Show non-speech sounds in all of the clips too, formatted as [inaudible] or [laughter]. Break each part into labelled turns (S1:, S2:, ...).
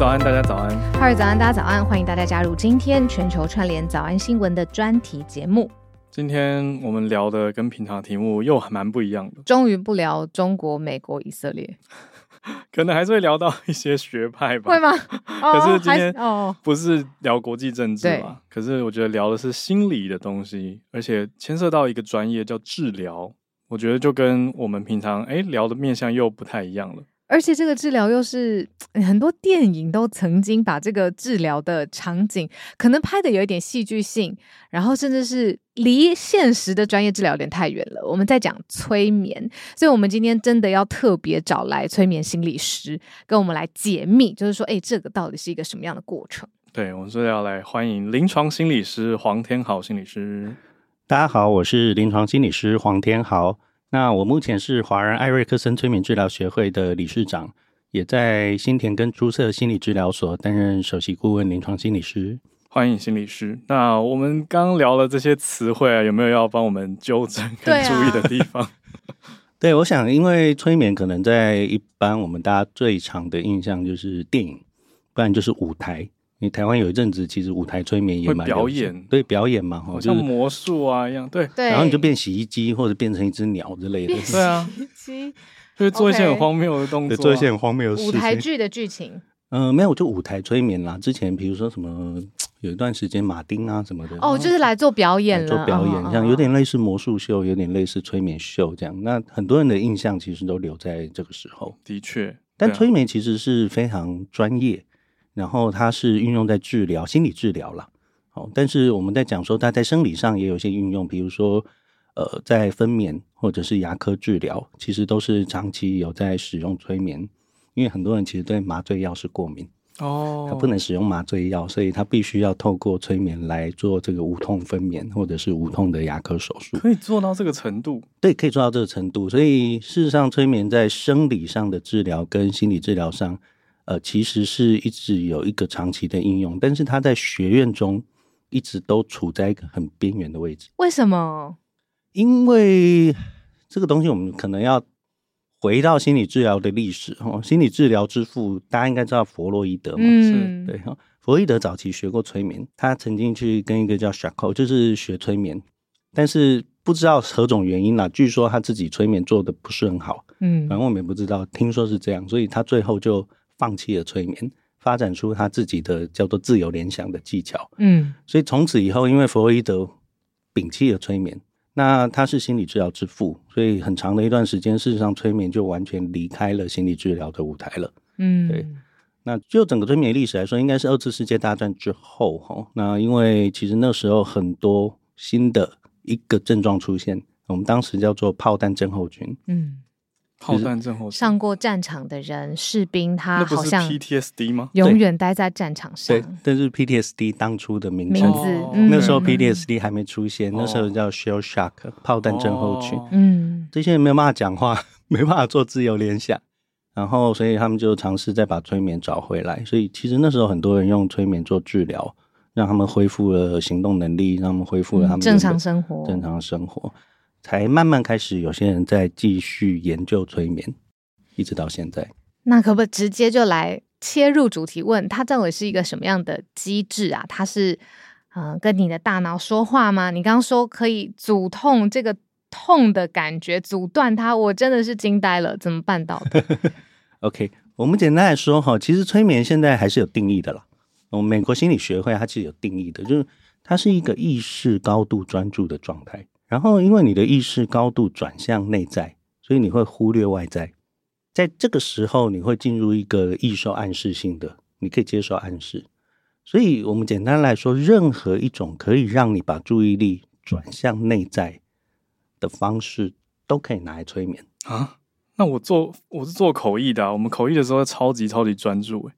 S1: 早安，大家早安。
S2: 哈喽早安，大家早安。欢迎大家加入今天全球串联早安新闻的专题节目。
S1: 今天我们聊的跟平常题目又蛮不一样的。
S2: 终于不聊中国、美国、以色列，[laughs]
S1: 可能还是会聊到一些学派吧？
S2: 会吗？[laughs]
S1: 可是今天哦，不是聊国际政治嘛？
S2: 哦、
S1: 可是我觉得聊的是心理的东西，而且牵涉到一个专业叫治疗。我觉得就跟我们平常哎聊的面向又不太一样了。
S2: 而且这个治疗又是很多电影都曾经把这个治疗的场景可能拍的有一点戏剧性，然后甚至是离现实的专业治疗有点太远了。我们在讲催眠，所以我们今天真的要特别找来催眠心理师跟我们来解密，就是说，哎，这个到底是一个什么样的过程？
S1: 对，我们是要来欢迎临床心理师黄天豪心理师。
S3: 大家好，我是临床心理师黄天豪。那我目前是华人艾瑞克森催眠治疗学会的理事长，也在新田跟朱色心理治疗所担任首席顾问、临床心理师。
S1: 欢迎心理师。那我们刚聊了这些词汇啊，有没有要帮我们纠正跟注意的地方？
S3: 对，啊、对，我想，因为催眠可能在一般我们大家最常的印象就是电影，不然就是舞台。你台湾有一阵子，其实舞台催眠也蛮
S1: 表演，
S3: 对表演嘛，
S1: 好像魔术啊一样，对
S2: 对。
S3: 然后你就变洗衣机，或者变成一只鸟之类的，
S1: 对啊，洗衣机，就是做一些很荒谬的动作，
S3: 做一些很荒谬的事情。
S2: 舞台剧的剧情，
S3: 嗯、呃，没有，就舞台催眠啦。之前比如说什么，[tsk] 有一段时间马丁啊什么的，
S2: 哦，就是来做表演了，
S3: 做表演，像有点类似魔术秀，有点类似催眠秀这样。那很多人的印象其实都留在这个时候，
S1: 的确。
S3: 但催眠其实是非常专业。然后它是运用在治疗心理治疗了，好，但是我们在讲说它在生理上也有一些运用，比如说呃，在分娩或者是牙科治疗，其实都是长期有在使用催眠，因为很多人其实对麻醉药是过敏哦，他不能使用麻醉药，所以他必须要透过催眠来做这个无痛分娩或者是无痛的牙科手术，
S1: 可以做到这个程度？
S3: 对，可以做到这个程度，所以事实上催眠在生理上的治疗跟心理治疗上。呃，其实是一直有一个长期的应用，但是它在学院中一直都处在一个很边缘的位置。
S2: 为什么？
S3: 因为这个东西，我们可能要回到心理治疗的历史哦。心理治疗之父，大家应该知道弗洛伊德嘛？
S2: 嗯，
S3: 对。弗洛伊德早期学过催眠，他曾经去跟一个叫 Charcot，就是学催眠，但是不知道何种原因啦，据说他自己催眠做的不是很好。嗯，反正我们也不知道，听说是这样，所以他最后就。放弃了催眠，发展出他自己的叫做自由联想的技巧。嗯，所以从此以后，因为弗洛伊德摒弃了催眠，那他是心理治疗之父，所以很长的一段时间，事实上催眠就完全离开了心理治疗的舞台了。嗯，对。那就整个催眠历史来说，应该是二次世界大战之后哈。那因为其实那时候很多新的一个症状出现，我们当时叫做炮弹症候群。嗯。
S1: 炮弹症候群，
S2: 上过战场的人，士兵他好像
S1: PTSD 吗？
S2: 永远待在战场上。
S3: 对，但是 PTSD 当初的名
S2: 字，
S3: 那时候 PTSD 还没出现，那时候叫 Shell Shock 炮弹症候群。嗯，这些人没有办法讲话，[laughs] 没办法做自由联想，然后所以他们就尝试再把催眠找回来。所以其实那时候很多人用催眠做治疗，让他们恢复了行动能力，让他们恢复了他们
S2: 正常生活，
S3: 正常生活。才慢慢开始，有些人在继续研究催眠，一直到现在。
S2: 那可不可以直接就来切入主题问，问它到底是一个什么样的机制啊？它是嗯、呃，跟你的大脑说话吗？你刚刚说可以阻痛，这个痛的感觉阻断它，我真的是惊呆了，怎么办到的？[laughs]
S3: OK，我们简单来说哈，其实催眠现在还是有定义的啦。我们美国心理学会它其实有定义的，就是它是一个意识高度专注的状态。然后，因为你的意识高度转向内在，所以你会忽略外在。在这个时候，你会进入一个易受暗示性的，你可以接受暗示。所以，我们简单来说，任何一种可以让你把注意力转向内在的方式，都可以拿来催眠
S1: 啊。那我做我是做口译的啊，我们口译的时候超级超级专注。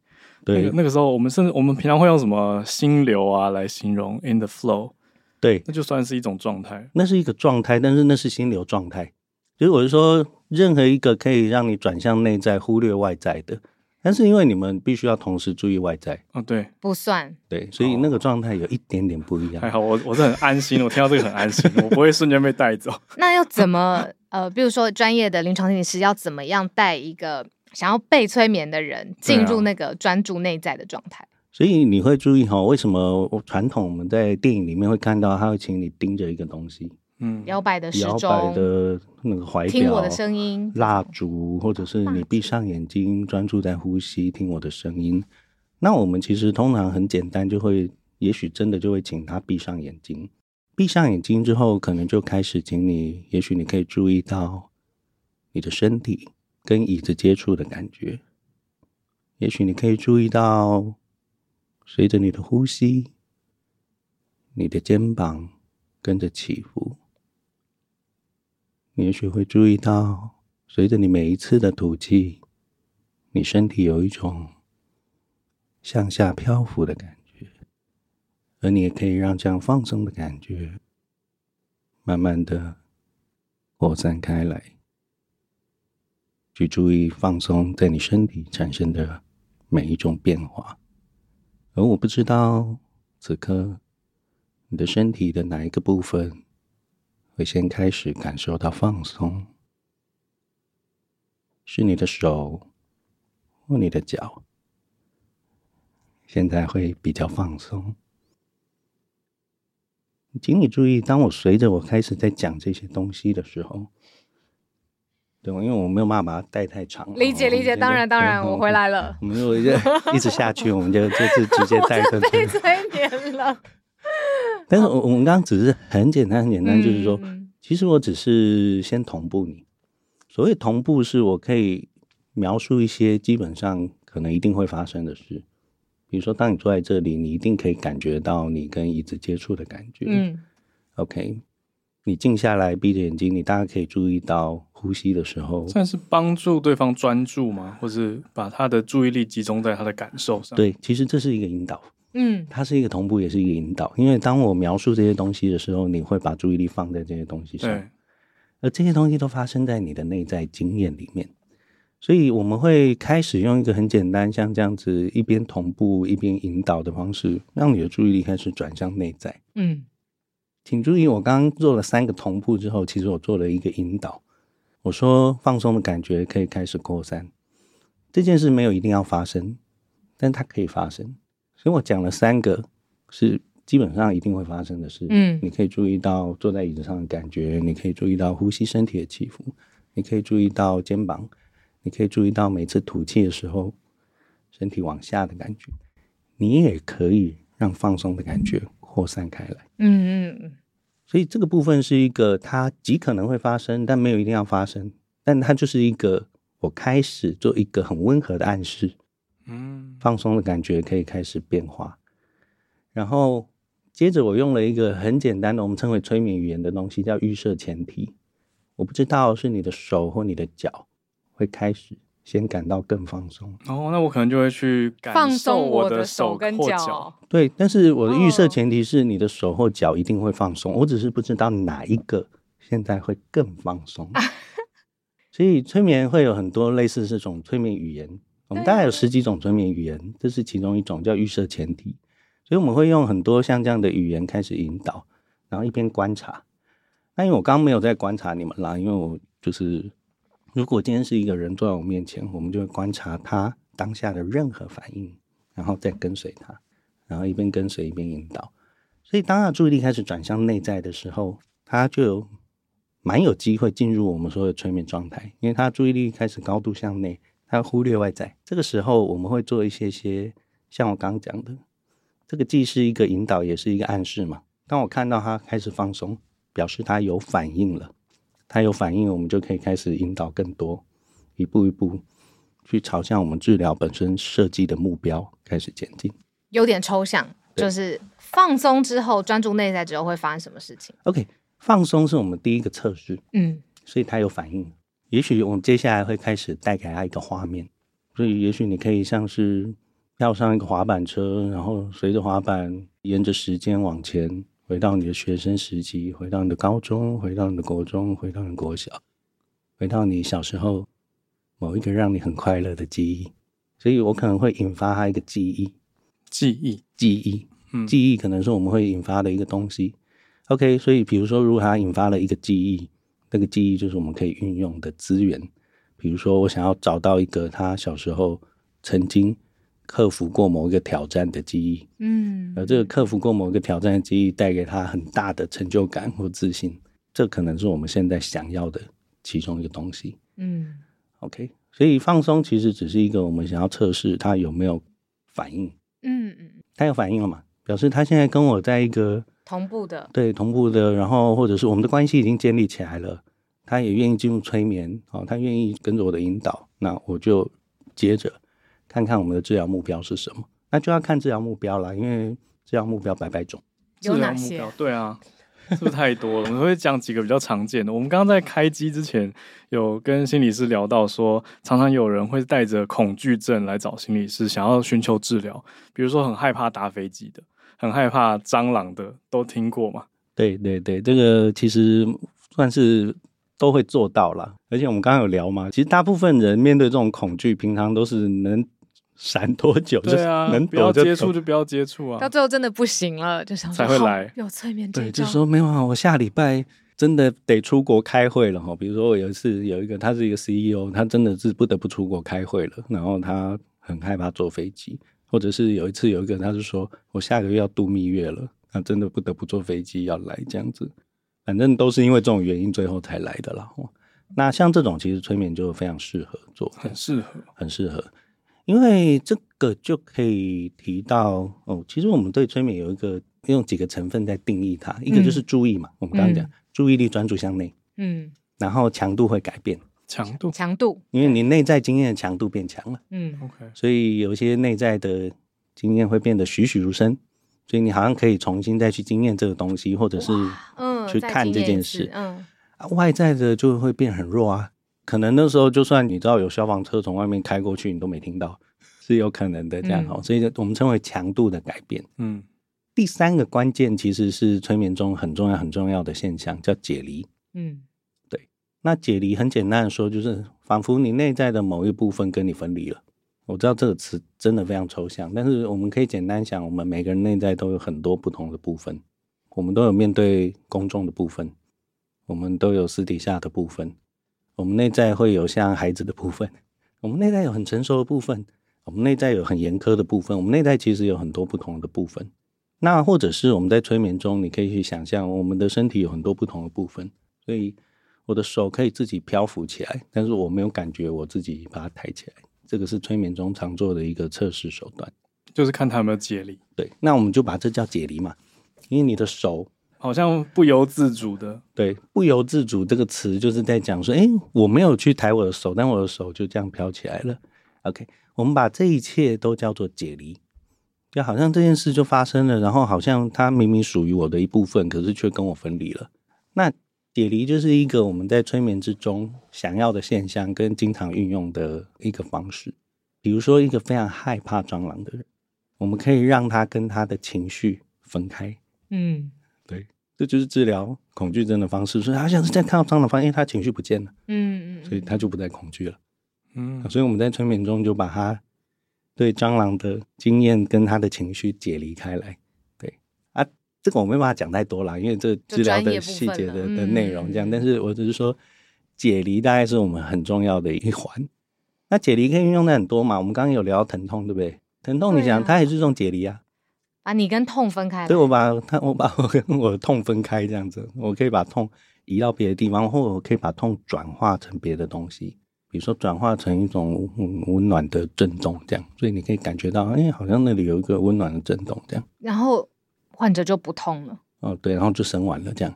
S1: 对，那个，那个时候我们甚至我们平常会用什么心流啊来形容 in the flow。
S3: 对，
S1: 那就算是一种状态，
S3: 那是一个状态，但是那是心流状态。所以我是说，任何一个可以让你转向内在、忽略外在的，但是因为你们必须要同时注意外在，
S1: 哦，对，
S2: 不算，
S3: 对，所以那个状态有一点点不一样。
S1: 还好，我我是很安心，我听到这个很安心，我不会瞬间被带走。[laughs]
S2: 那要怎么呃，比如说专业的临床心理师要怎么样带一个想要被催眠的人进入那个专注内在的状态。
S3: 所以你会注意哈，为什么传统我们在电影里面会看到他会请你盯着一个东西，
S2: 嗯，摇摆的时钟，
S3: 摇摆的那个怀表，
S2: 听我的声音，
S3: 蜡烛，或者是你闭上眼睛专注在呼吸，听我的声音。那我们其实通常很简单，就会也许真的就会请他闭上眼睛，闭上眼睛之后，可能就开始请你，也许你可以注意到你的身体跟椅子接触的感觉，也许你可以注意到。随着你的呼吸，你的肩膀跟着起伏。你也许会注意到，随着你每一次的吐气，你身体有一种向下漂浮的感觉。而你也可以让这样放松的感觉，慢慢的扩散开来。去注意放松在你身体产生的每一种变化。而我不知道，此刻你的身体的哪一个部分会先开始感受到放松？是你的手，或你的脚，现在会比较放松。请你注意，当我随着我开始在讲这些东西的时候。对，因为我没有办法把它带太长。
S2: 理解理解，当然当然，我回来了。
S3: 我们如果就一直下去，我们就就是直接带着
S2: 被催眠了。[laughs]
S3: 但是，我我们刚刚只是很简单很简单，就是说，其实我只是先同步你。所谓同步，是我可以描述一些基本上可能一定会发生的事。比如说，当你坐在这里，你一定可以感觉到你跟椅子接触的感觉。嗯，OK。你静下来，闭着眼睛，你大概可以注意到呼吸的时候，
S1: 算是帮助对方专注吗？或是把他的注意力集中在他的感受上？
S3: 对，其实这是一个引导，嗯，它是一个同步，也是一个引导。因为当我描述这些东西的时候，你会把注意力放在这些东西上，而这些东西都发生在你的内在经验里面，所以我们会开始用一个很简单，像这样子一边同步一边引导的方式，让你的注意力开始转向内在，嗯。请注意，我刚刚做了三个同步之后，其实我做了一个引导。我说放松的感觉可以开始扩散，这件事没有一定要发生，但它可以发生。所以我讲了三个是基本上一定会发生的事。嗯，你可以注意到坐在椅子上的感觉，你可以注意到呼吸身体的起伏，你可以注意到肩膀，你可以注意到每次吐气的时候身体往下的感觉，你也可以让放松的感觉扩散开来，嗯嗯嗯，所以这个部分是一个，它极可能会发生，但没有一定要发生，但它就是一个，我开始做一个很温和的暗示，嗯，放松的感觉可以开始变化，然后接着我用了一个很简单的，我们称为催眠语言的东西，叫预设前提，我不知道是你的手或你的脚会开始。先感到更放松
S1: 哦，那我可能就会去感受我的手跟脚。
S3: 对，但是我的预设前提是你的手或脚一定会放松，我只是不知道哪一个现在会更放松。[laughs] 所以催眠会有很多类似这种催眠语言，我们大概有十几种催眠语言，这是其中一种叫预设前提。所以我们会用很多像这样的语言开始引导，然后一边观察。那因为我刚刚没有在观察你们啦，因为我就是。如果今天是一个人坐在我面前，我们就会观察他当下的任何反应，然后再跟随他，然后一边跟随一边引导。所以，当他注意力开始转向内在的时候，他就蛮有机会进入我们说的催眠状态，因为他注意力开始高度向内，他忽略外在。这个时候，我们会做一些些像我刚刚讲的，这个既是一个引导，也是一个暗示嘛。当我看到他开始放松，表示他有反应了。他有反应，我们就可以开始引导更多，一步一步去朝向我们治疗本身设计的目标开始前进。
S2: 有点抽象，就是放松之后专注内在之后会发生什么事情
S3: ？OK，放松是我们第一个测试，嗯，所以他有反应。也许我们接下来会开始带给他一个画面，所以也许你可以像是跳上一个滑板车，然后随着滑板沿着时间往前。回到你的学生时期，回到你的高中，回到你的国中，回到你的国小，回到你小时候某一个让你很快乐的记忆，所以我可能会引发他一个记忆，
S1: 记忆，
S3: 记忆，嗯，记忆可能是我们会引发的一个东西。OK，所以比如说，如果他引发了一个记忆，那个记忆就是我们可以运用的资源。比如说，我想要找到一个他小时候曾经克服过某一个挑战的记忆，嗯，而这个克服过某一个挑战的记忆带给他很大的成就感或自信，这可能是我们现在想要的其中一个东西，嗯，OK，所以放松其实只是一个我们想要测试他有没有反应，嗯嗯，他有反应了嘛？表示他现在跟我在一个
S2: 同步的，
S3: 对，同步的，然后或者是我们的关系已经建立起来了。他也愿意进入催眠，哦，他愿意跟着我的引导，那我就接着看看我们的治疗目标是什么，那就要看治疗目标了，因为治疗目标百百种，
S2: 有哪些？
S1: 对啊，是不是太多了？我们会讲几个比较常见的。我们刚刚在开机之前有跟心理师聊到说，常常有人会带着恐惧症来找心理师，想要寻求治疗，比如说很害怕搭飞机的，很害怕蟑螂的，都听过吗？
S3: 对对对，这个其实算是。都会做到了，而且我们刚刚有聊嘛，其实大部分人面对这种恐惧，平常都是能闪多久，
S1: 对啊，
S3: 能
S1: 不要接触就不要接触啊，
S2: 到最后真的不行了，就想
S1: 才会来
S2: 有催眠，
S3: 对，就说没有啊，我下礼拜真的得出国开会了哈。比如说我有一次有一个，他是一个 CEO，他真的是不得不出国开会了，然后他很害怕坐飞机，或者是有一次有一个，他是说我下个月要度蜜月了，他真的不得不坐飞机要来这样子。反正都是因为这种原因，最后才来的啦。那像这种，其实催眠就非常适合做，
S1: 很适合，
S3: 很适合。因为这个就可以提到哦，其实我们对催眠有一个用几个成分在定义它，一个就是注意嘛，嗯、我们刚刚讲、嗯、注意力专注向内，嗯，然后强度会改变，
S1: 强度，
S2: 强度，
S3: 因为你内在经验的强度变强了，
S1: 嗯，OK，
S3: 所以有些内在的经验会变得栩栩如生。所以你好像可以重新再去经验这个东西，或者是嗯去看这件事，嗯，外在的就会变很弱啊。可能那时候就算你知道有消防车从外面开过去，你都没听到，[laughs] 是有可能的这样哈。嗯、所以我们称为强度的改变。嗯，第三个关键其实是催眠中很重要很重要的现象，叫解离。嗯，对。那解离很简单的说，就是仿佛你内在的某一部分跟你分离了。我知道这个词真的非常抽象，但是我们可以简单想，我们每个人内在都有很多不同的部分，我们都有面对公众的部分，我们都有私底下的部分，我们内在会有像孩子的部分，我们内在有很成熟的部分，我们内在有很严苛的部分，我们内在其实有很多不同的部分。那或者是我们在催眠中，你可以去想象，我们的身体有很多不同的部分，所以我的手可以自己漂浮起来，但是我没有感觉我自己把它抬起来。这个是催眠中常做的一个测试手段，
S1: 就是看他有没有解离。
S3: 对，那我们就把这叫解离嘛，因为你的手
S1: 好像不由自主的。
S3: 对，不由自主这个词就是在讲说，哎，我没有去抬我的手，但我的手就这样飘起来了。OK，我们把这一切都叫做解离，就好像这件事就发生了，然后好像它明明属于我的一部分，可是却跟我分离了。那解离就是一个我们在催眠之中想要的现象，跟经常运用的一个方式。比如说，一个非常害怕蟑螂的人，我们可以让他跟他的情绪分开。嗯，对，这就是治疗恐惧症的方式。所以他像是在看到蟑螂，发现他情绪不见了。嗯嗯，所以他就不再恐惧了。嗯，所以我们在催眠中就把他对蟑螂的经验跟他的情绪解离开来。对啊这个我没办法讲太多啦，因为这治疗的细节的的内容这样。但是我只是说，解离大概是我们很重要的一环。那解离可以运用的很多嘛？我们刚刚有聊到疼痛，对不对？疼痛，你想，它也是一种解离啊。
S2: 把你跟痛分开。
S3: 对，我把它，我把我跟我的痛分开，这样子，我可以把痛移到别的地方，或者我可以把痛转化成别的东西，比如说转化成一种温暖的震动，这样。所以你可以感觉到，哎，好像那里有一个温暖的震动，这样。
S2: 然后。患者就不痛了。
S3: 哦，对，然后就生完了，这样，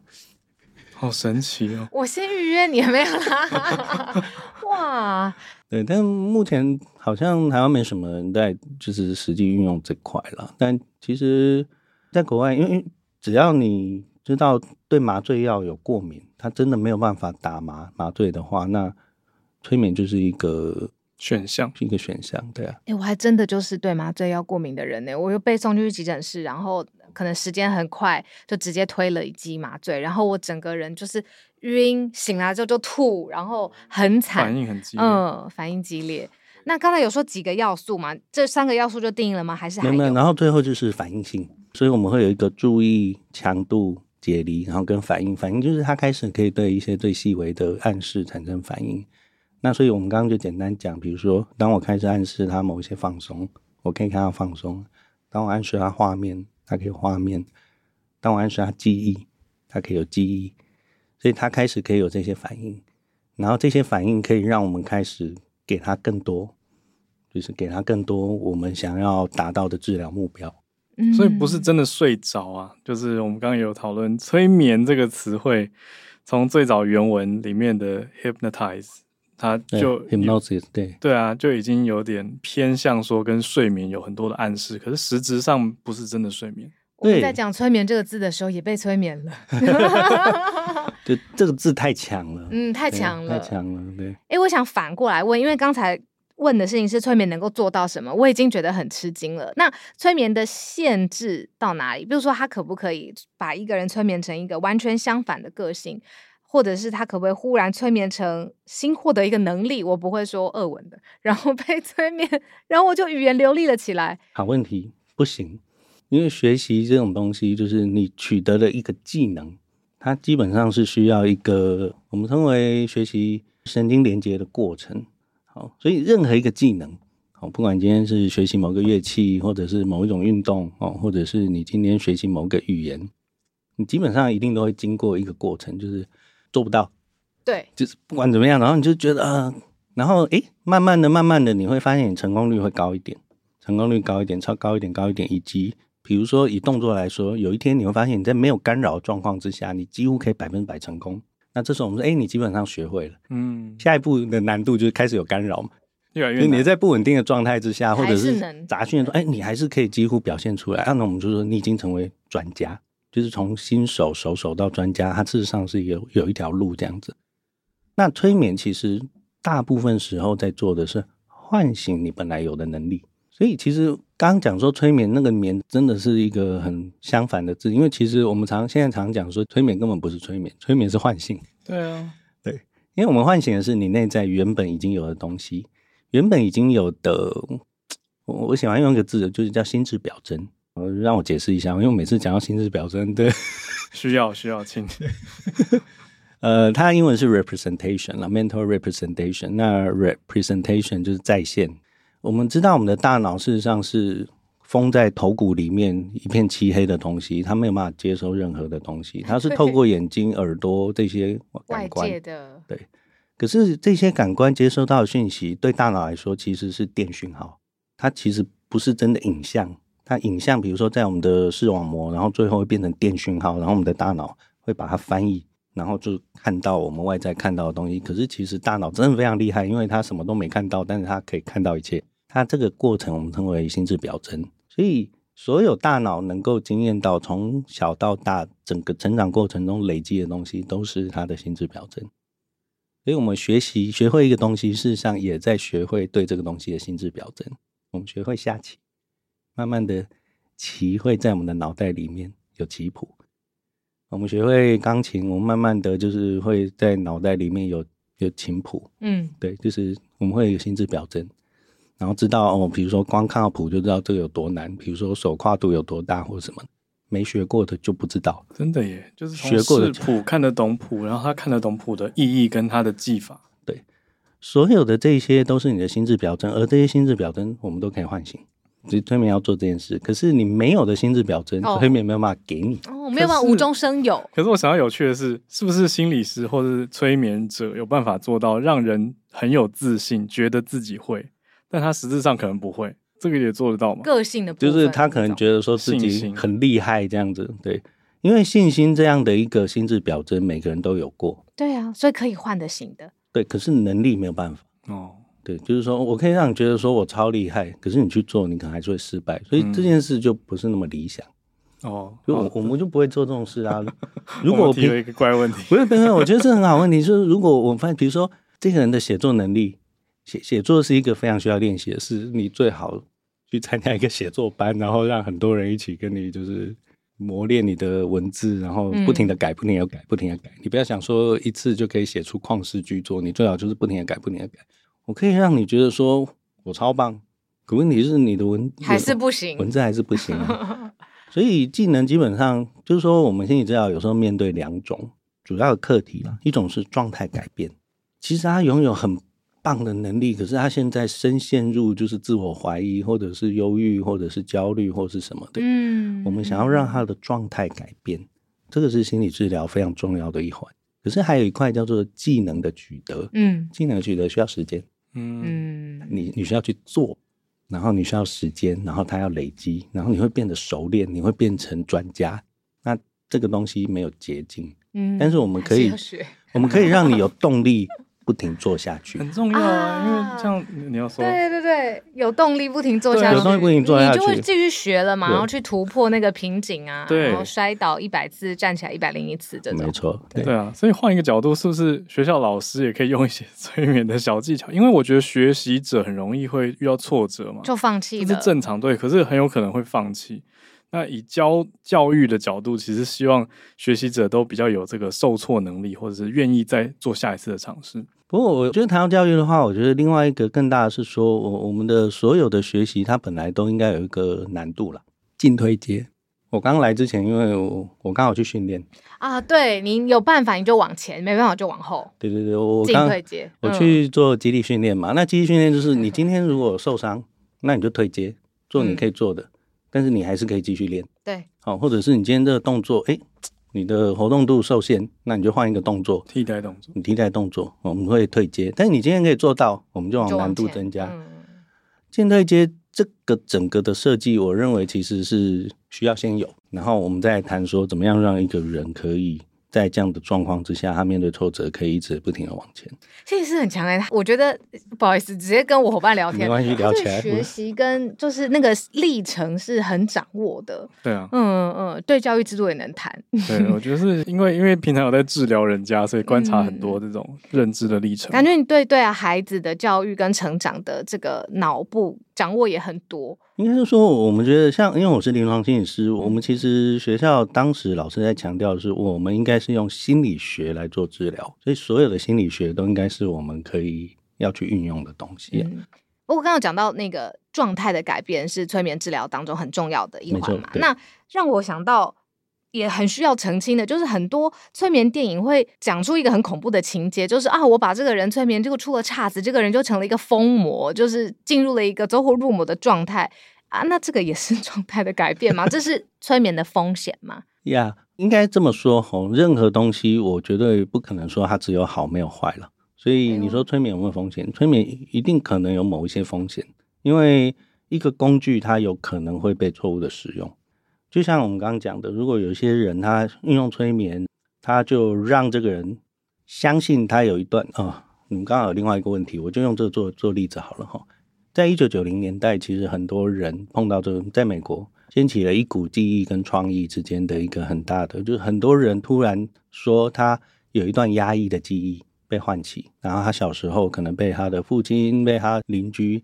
S1: 好神奇哦！
S2: 我先预约你，有没有啦？[laughs] 哇，[laughs]
S3: 对，但目前好像台湾没什么人在就是实际运用这块了。但其实，在国外，因为只要你知道对麻醉药有过敏，他真的没有办法打麻麻醉的话，那催眠就是一个。
S1: 选项
S3: 是一个选项，对啊。
S2: 哎、欸，我还真的就是对麻醉药过敏的人呢。我又被送进去急诊室，然后可能时间很快就直接推了一剂麻醉，然后我整个人就是晕，醒来之后就吐，然后很惨，
S1: 反应很激烈。
S2: 嗯，反应激烈。那刚才有说几个要素嘛？这三个要素就定了吗？还是还有？
S3: 没有，然后最后就是反应性，所以我们会有一个注意强度解离，然后跟反应。反应就是他开始可以对一些最细微的暗示产生反应。那所以我们刚刚就简单讲，比如说，当我开始暗示他某一些放松，我可以看到放松；当我暗示他画面，他可以画面；当我暗示他记忆，他可以有记忆。所以他开始可以有这些反应，然后这些反应可以让我们开始给他更多，就是给他更多我们想要达到的治疗目标。
S1: 所以不是真的睡着啊，就是我们刚刚有讨论催眠这个词汇，从最早原文里面的 hypnotize，他就
S3: hypnosis 对
S1: 对啊，就已经有点偏向说跟睡眠有很多的暗示，可是实质上不是真的睡眠。
S2: 我们在讲催眠这个字的时候，也被催眠了。[laughs]
S3: 对，这个字太强了，
S2: 嗯，太强了，
S3: 太强了。对，
S2: 哎、欸，我想反过来问，因为刚才。问的事情是催眠能够做到什么？我已经觉得很吃惊了。那催眠的限制到哪里？比如说，他可不可以把一个人催眠成一个完全相反的个性，或者是他可不可以忽然催眠成新获得一个能力？我不会说俄文的，然后 [laughs] 被催眠，然后我就语言流利了起来。
S3: 好问题，不行，因为学习这种东西，就是你取得了一个技能，它基本上是需要一个我们称为学习神经连接的过程。好，所以任何一个技能，好，不管今天是学习某个乐器，或者是某一种运动，哦，或者是你今天学习某个语言，你基本上一定都会经过一个过程，就是做不到，
S2: 对，
S3: 就是不管怎么样，然后你就觉得，呃，然后诶，慢慢的、慢慢的，你会发现你成功率会高一点，成功率高一点，超高一点，高一点，以及比如说以动作来说，有一天你会发现你在没有干扰的状况之下，你几乎可以百分之百成功。那这时候我们说，哎、欸，你基本上学会了。嗯，下一步的难度就是开始有干扰嘛，
S1: 越来越难。
S3: 你在不稳定的状态之下，或者是杂讯的时候，哎、欸，你还是可以几乎表现出来。那我们就说，你已经成为专家，就是从新手、熟手到专家，它事实上是有有一条路这样子。那催眠其实大部分时候在做的是唤醒你本来有的能力。所以其实刚刚讲说催眠那个眠真的是一个很相反的字，因为其实我们常现在常讲说催眠根本不是催眠，催眠是唤醒。
S1: 对啊，
S3: 对，因为我们唤醒的是你内在原本已经有的东西，原本已经有的。我我喜欢用一个字，就是叫心智表征。呃，让我解释一下，因为我每次讲到心智表征，对，[laughs]
S1: 需要需要请。[laughs]
S3: 呃，它英文是 representation 啦，mental representation。那 representation 就是再现。我们知道，我们的大脑事实上是封在头骨里面一片漆黑的东西，它没有办法接收任何的东西。它是 [laughs] 透过眼睛、耳朵这些感官
S2: 的，
S3: 对。可是这些感官接收到的讯息，对大脑来说其实是电讯号，它其实不是真的影像。它影像，比如说在我们的视网膜，然后最后会变成电讯号，然后我们的大脑会把它翻译。然后就看到我们外在看到的东西，可是其实大脑真的非常厉害，因为它什么都没看到，但是它可以看到一切。它这个过程我们称为心智表征。所以所有大脑能够经验到从小到大整个成长过程中累积的东西，都是它的心智表征。所以我们学习学会一个东西，事实上也在学会对这个东西的心智表征。我们学会下棋，慢慢的棋会在我们的脑袋里面有棋谱。我们学会钢琴，我们慢慢的就是会在脑袋里面有有琴谱，嗯，对，就是我们会有心智表征，然后知道哦，比如说光看到谱就知道这个有多难，比如说手跨度有多大或者什么，没学过的就不知道。
S1: 真的耶，就是学过的谱看得懂谱，然后他看得懂谱的意义跟他的技法，
S3: 对，所有的这些都是你的心智表征，而这些心智表征我们都可以唤醒。所以催眠要做这件事，可是你没有的心智表征，催眠没有办法给你，
S2: 哦，没有办法无中生有。
S1: 可是我想要有趣的是，是不是心理师或者是催眠者有办法做到让人很有自信，觉得自己会，但他实质上可能不会，这个也做得到吗？
S2: 个性的，
S3: 就是他可能觉得说自己很厉害这样子，对，因为信心这样的一个心智表征，每个人都有过，
S2: 对啊，所以可以换得醒的，
S3: 对，可是能力没有办法哦。对，就是说我可以让你觉得说我超厉害，可是你去做，你可能还是会失败，所以这件事就不是那么理想。嗯、哦，就我我们就不会做这种事啊。[laughs] 如果我
S1: 提了一个怪问题，
S3: 不是，不是，我觉得这很好问题。就是如果我发现，比如说这个人的写作能力，写写作是一个非常需要练习的事，你最好去参加一个写作班，然后让很多人一起跟你就是磨练你的文字，然后不停的改，不停的改，不停的改。你不要想说一次就可以写出旷世巨作，你最好就是不停的改，不停的改。我可以让你觉得说我超棒，可问题是你的文
S2: 还是不行，
S3: 文字还是不行啊。[laughs] 所以技能基本上就是说，我们心理治疗有时候面对两种主要的课题嘛，一种是状态改变，其实它拥有很棒的能力，可是他现在深陷入就是自我怀疑，或者是忧郁，或者是焦虑，或者是什么的。嗯，我们想要让他的状态改变，这个是心理治疗非常重要的一环。可是还有一块叫做技能的取得，嗯，技能的取得需要时间，嗯，你你需要去做，然后你需要时间，然后他要累积，然后你会变得熟练，你会变成专家。那这个东西没有捷径，嗯，但是我们可以，我们可以让你有动力。不停做下去。
S1: 很重要啊，因为这样你要说，
S2: 对对对，有动力不停做下去，
S3: 有动力不停做下去，
S2: 你就会继续学了嘛，然后去突破那个瓶颈啊，对。然后摔倒一百次，站起来一百零一次，这种。
S3: 没错，
S1: 对。啊，所以换一个角度，是不是学校老师也可以用一些催眠的小技巧？因为我觉得学习者很容易会遇到挫折嘛，
S2: 就放弃，
S1: 这是正常，对，可是很有可能会放弃。那以教教育的角度，其实希望学习者都比较有这个受挫能力，或者是愿意再做下一次的尝试。
S3: 不过，我觉得谈到教育的话，我觉得另外一个更大的是说，我我们的所有的学习，它本来都应该有一个难度了。进退阶，我刚来之前，因为我我刚好去训练
S2: 啊，对，你有办法你就往前，没办法就往后。
S3: 对对对，我进退阶，我去做肌力训练嘛。嗯、那肌力训练就是，你今天如果受伤，那你就退阶，做你可以做的。嗯但是你还是可以继续练，
S2: 对，
S3: 好，或者是你今天这个动作，哎，你的活动度受限，那你就换一个动作，
S1: 替代动作，
S3: 你替代动作，我们会退阶。但是你今天可以做到，我们就往难度增加。进退阶这个整个的设计，我认为其实是需要先有，然后我们再谈说怎么样让一个人可以。在这样的状况之下，他面对挫折可以一直不停的往前。
S2: 这也是很强哎，我觉得不好意思，直接跟我伙伴聊天，
S3: 没关系，聊起来。
S2: 学习跟就是那个历程是很掌握的。[laughs]
S1: 对啊，
S2: 嗯嗯，对教育制度也能谈。
S1: 对，我觉得是因为因为平常有在治疗人家，所以观察很多这种认知的历程。
S2: 嗯、感觉你对对啊，孩子的教育跟成长的这个脑部掌握也很多。
S3: 应该是说，我们觉得像，因为我是临床心理师，我们其实学校当时老师在强调的是，我们应该是用心理学来做治疗，所以所有的心理学都应该是我们可以要去运用的东西。嗯，
S2: 不过刚刚讲到那个状态的改变是催眠治疗当中很重要的一环嘛，那让我想到。也很需要澄清的，就是很多催眠电影会讲出一个很恐怖的情节，就是啊，我把这个人催眠，结果出了岔子，这个人就成了一个疯魔，就是进入了一个走火入魔的状态啊。那这个也是 [laughs] 状态的改变吗？这是催眠的风险吗？
S3: 呀，yeah, 应该这么说吼，任何东西我绝对不可能说它只有好没有坏了。所以你说催眠有没有风险？催眠一定可能有某一些风险，因为一个工具它有可能会被错误的使用。就像我们刚刚讲的，如果有些人他运用催眠，他就让这个人相信他有一段啊、哦，你们刚好有另外一个问题，我就用这个做做例子好了哈。在一九九零年代，其实很多人碰到这个，在美国掀起了一股记忆跟创意之间的一个很大的，就是很多人突然说他有一段压抑的记忆被唤起，然后他小时候可能被他的父亲、被他邻居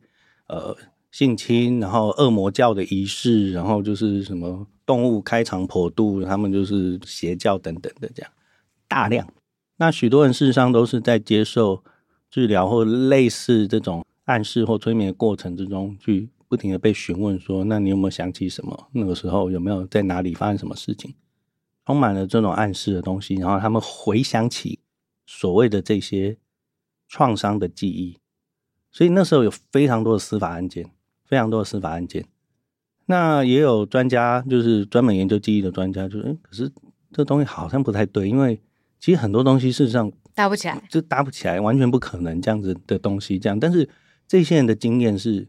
S3: 呃性侵，然后恶魔教的仪式，然后就是什么。动物开肠破肚，他们就是邪教等等的这样大量。那许多人事实上都是在接受治疗或类似这种暗示或催眠的过程之中，去不停的被询问说：“那你有没有想起什么？那个时候有没有在哪里发生什么事情？”充满了这种暗示的东西，然后他们回想起所谓的这些创伤的记忆。所以那时候有非常多的司法案件，非常多的司法案件。那也有专家，就是专门研究记忆的专家，就是，可是这东西好像不太对，因为其实很多东西事实上
S2: 搭不起来，
S3: 就搭不起来，完全不可能这样子的东西。这样，但是这些人的经验是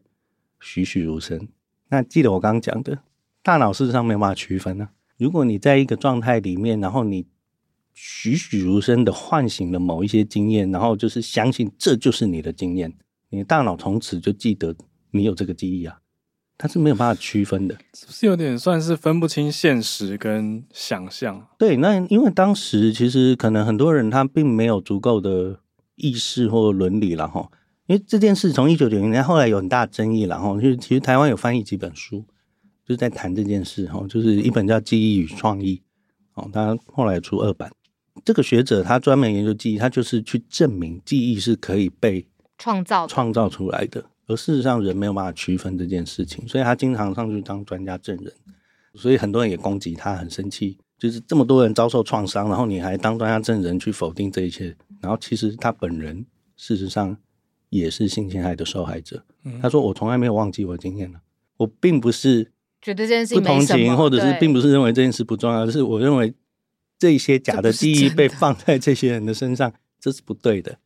S3: 栩栩如生。那记得我刚刚讲的，大脑事实上没有办法区分呢、啊。如果你在一个状态里面，然后你栩栩如生的唤醒了某一些经验，然后就是相信这就是你的经验，你的大脑从此就记得你有这个记忆啊。它是没有办法区分的，
S1: 是不是有点算是分不清现实跟想象？
S3: 对，那因为当时其实可能很多人他并没有足够的意识或伦理了哈。因为这件事从一九九零年后来有很大争议了哈。就其实台湾有翻译几本书，就是在谈这件事哈。就是一本叫《记忆与创意》哦，他后来出二版。这个学者他专门研究记忆，他就是去证明记忆是可以被
S2: 创造
S3: 创造出来的。而事实上，人没有办法区分这件事情，所以他经常上去当专家证人，所以很多人也攻击他，很生气。就是这么多人遭受创伤，然后你还当专家证人去否定这一切，然后其实他本人事实上也是性侵害的受害者。嗯、他说：“我从来没有忘记我的经验了，我并不是
S2: 觉得这件事
S3: 不同情，或者是并不是认为这件事不重要，
S2: 而
S3: 是我认为这些假的记忆被放在这些人的身上，这是不对的。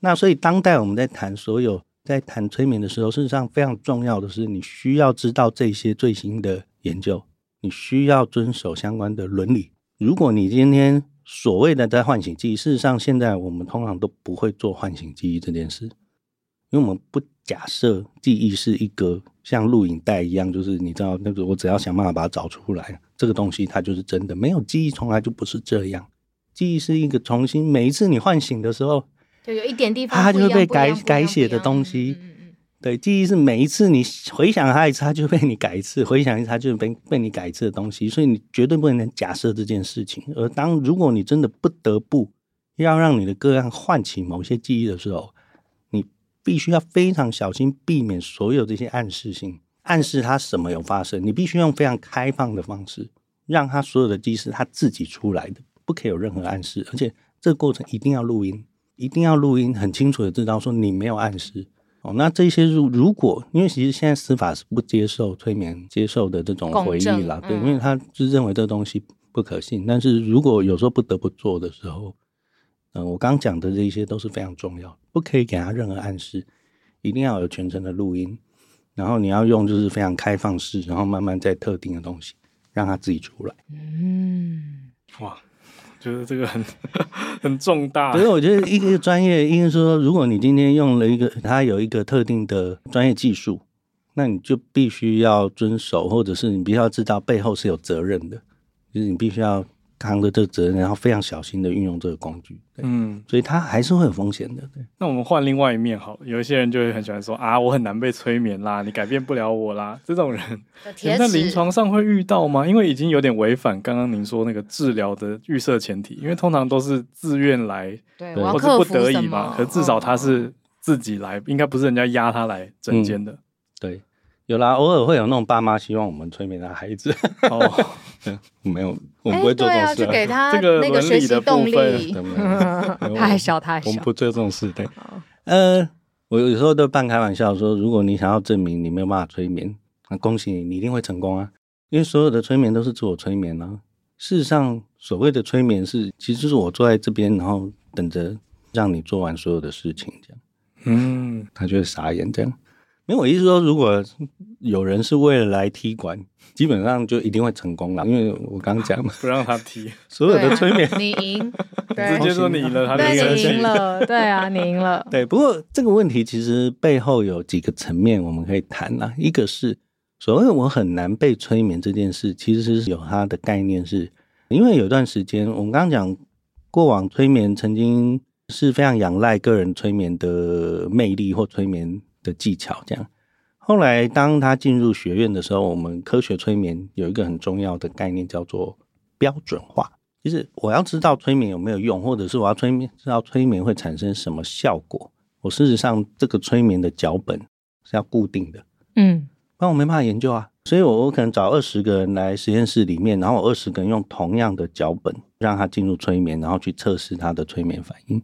S3: 那所以当代我们在谈所有在谈催眠的时候，事实上非常重要的是，你需要知道这些最新的研究，你需要遵守相关的伦理。如果你今天所谓的在唤醒记忆，事实上现在我们通常都不会做唤醒记忆这件事，因为我们不假设记忆是一个像录影带一样，就是你知道那个我只要想办法把它找出来，这个东西它就是真的。没有记忆从来就不是这样，记忆是一个重新每一次你唤醒的时候。
S2: 就有一点地方，
S3: 它就会被改改写的东西。嗯嗯，对，记忆是每一次你回想它一次，它就被你改一次；回想一次，它就被被你改一次的东西。所以你绝对不能假设这件事情。而当如果你真的不得不要让你的个案唤起某些记忆的时候，你必须要非常小心，避免所有这些暗示性暗示它什么有发生。你必须用非常开放的方式，让他所有的记忆是他自己出来的，不可以有任何暗示，而且这个过程一定要录音。一定要录音，很清楚的知道说你没有暗示哦。那这些如如果，因为其实现在司法是不接受催眠接受的这种回忆啦，对，因为他是认为这个东西不可信。但是如果有时候不得不做的时候，嗯，我刚讲的这些都是非常重要，不可以给他任何暗示，一定要有全程的录音，然后你要用就是非常开放式，然后慢慢在特定的东西让他自己出来。
S1: 嗯，哇。就是这个很 [laughs] 很重大，
S3: 所以我觉得一个专业，应该说，如果你今天用了一个，它有一个特定的专业技术，那你就必须要遵守，或者是你必须要知道背后是有责任的，就是你必须要。扛着这个责任，然后非常小心的运用这个工具，嗯，所以它还是会有风险的。对，
S1: 那我们换另外一面好了，有一些人就会很喜欢说啊，我很难被催眠啦，你改变不了我啦，这种人，你在临床上会遇到吗？因为已经有点违反刚刚您说那个治疗的预设前提，因为通常都是自愿来，
S2: 对，
S1: 或是不得已嘛，可至少他是自己来，哦、应该不是人家压他来诊间的，
S3: 嗯，对。有啦，偶尔会有那种爸妈希望我们催眠他孩子。哦，[laughs] 没有，我们不会做这种事。
S2: 就给他那个学习动力。[laughs] 他还小，他还小。
S3: 我们不做这种事。对。呃，我有时候都半开玩笑说，如果你想要证明你没有办法催眠，那恭喜你，你一定会成功啊！因为所有的催眠都是自我催眠啊。事实上，所谓的催眠是，其实是我坐在这边，然后等着让你做完所有的事情，这样。嗯，他就会傻眼这样。因为我意思说，如果有人是为了来踢馆，基本上就一定会成功了。因为我刚讲嘛，
S1: 不让他踢，
S3: 所有的催眠，
S2: 你赢，[laughs]
S1: 直接说你赢了，他
S2: 对，你赢了，对啊，你赢了。
S3: 对，不过这个问题其实背后有几个层面我们可以谈啊。一个是所谓我很难被催眠这件事，其实是有它的概念是，是因为有段时间我们刚刚讲过往催眠曾经是非常仰赖个人催眠的魅力或催眠。的技巧这样，后来当他进入学院的时候，我们科学催眠有一个很重要的概念叫做标准化。就是我要知道催眠有没有用，或者是我要催眠知道催眠会产生什么效果。我事实上这个催眠的脚本是要固定的，嗯，不然我没办法研究啊。所以我我可能找二十个人来实验室里面，然后我二十个人用同样的脚本让他进入催眠，然后去测试他的催眠反应。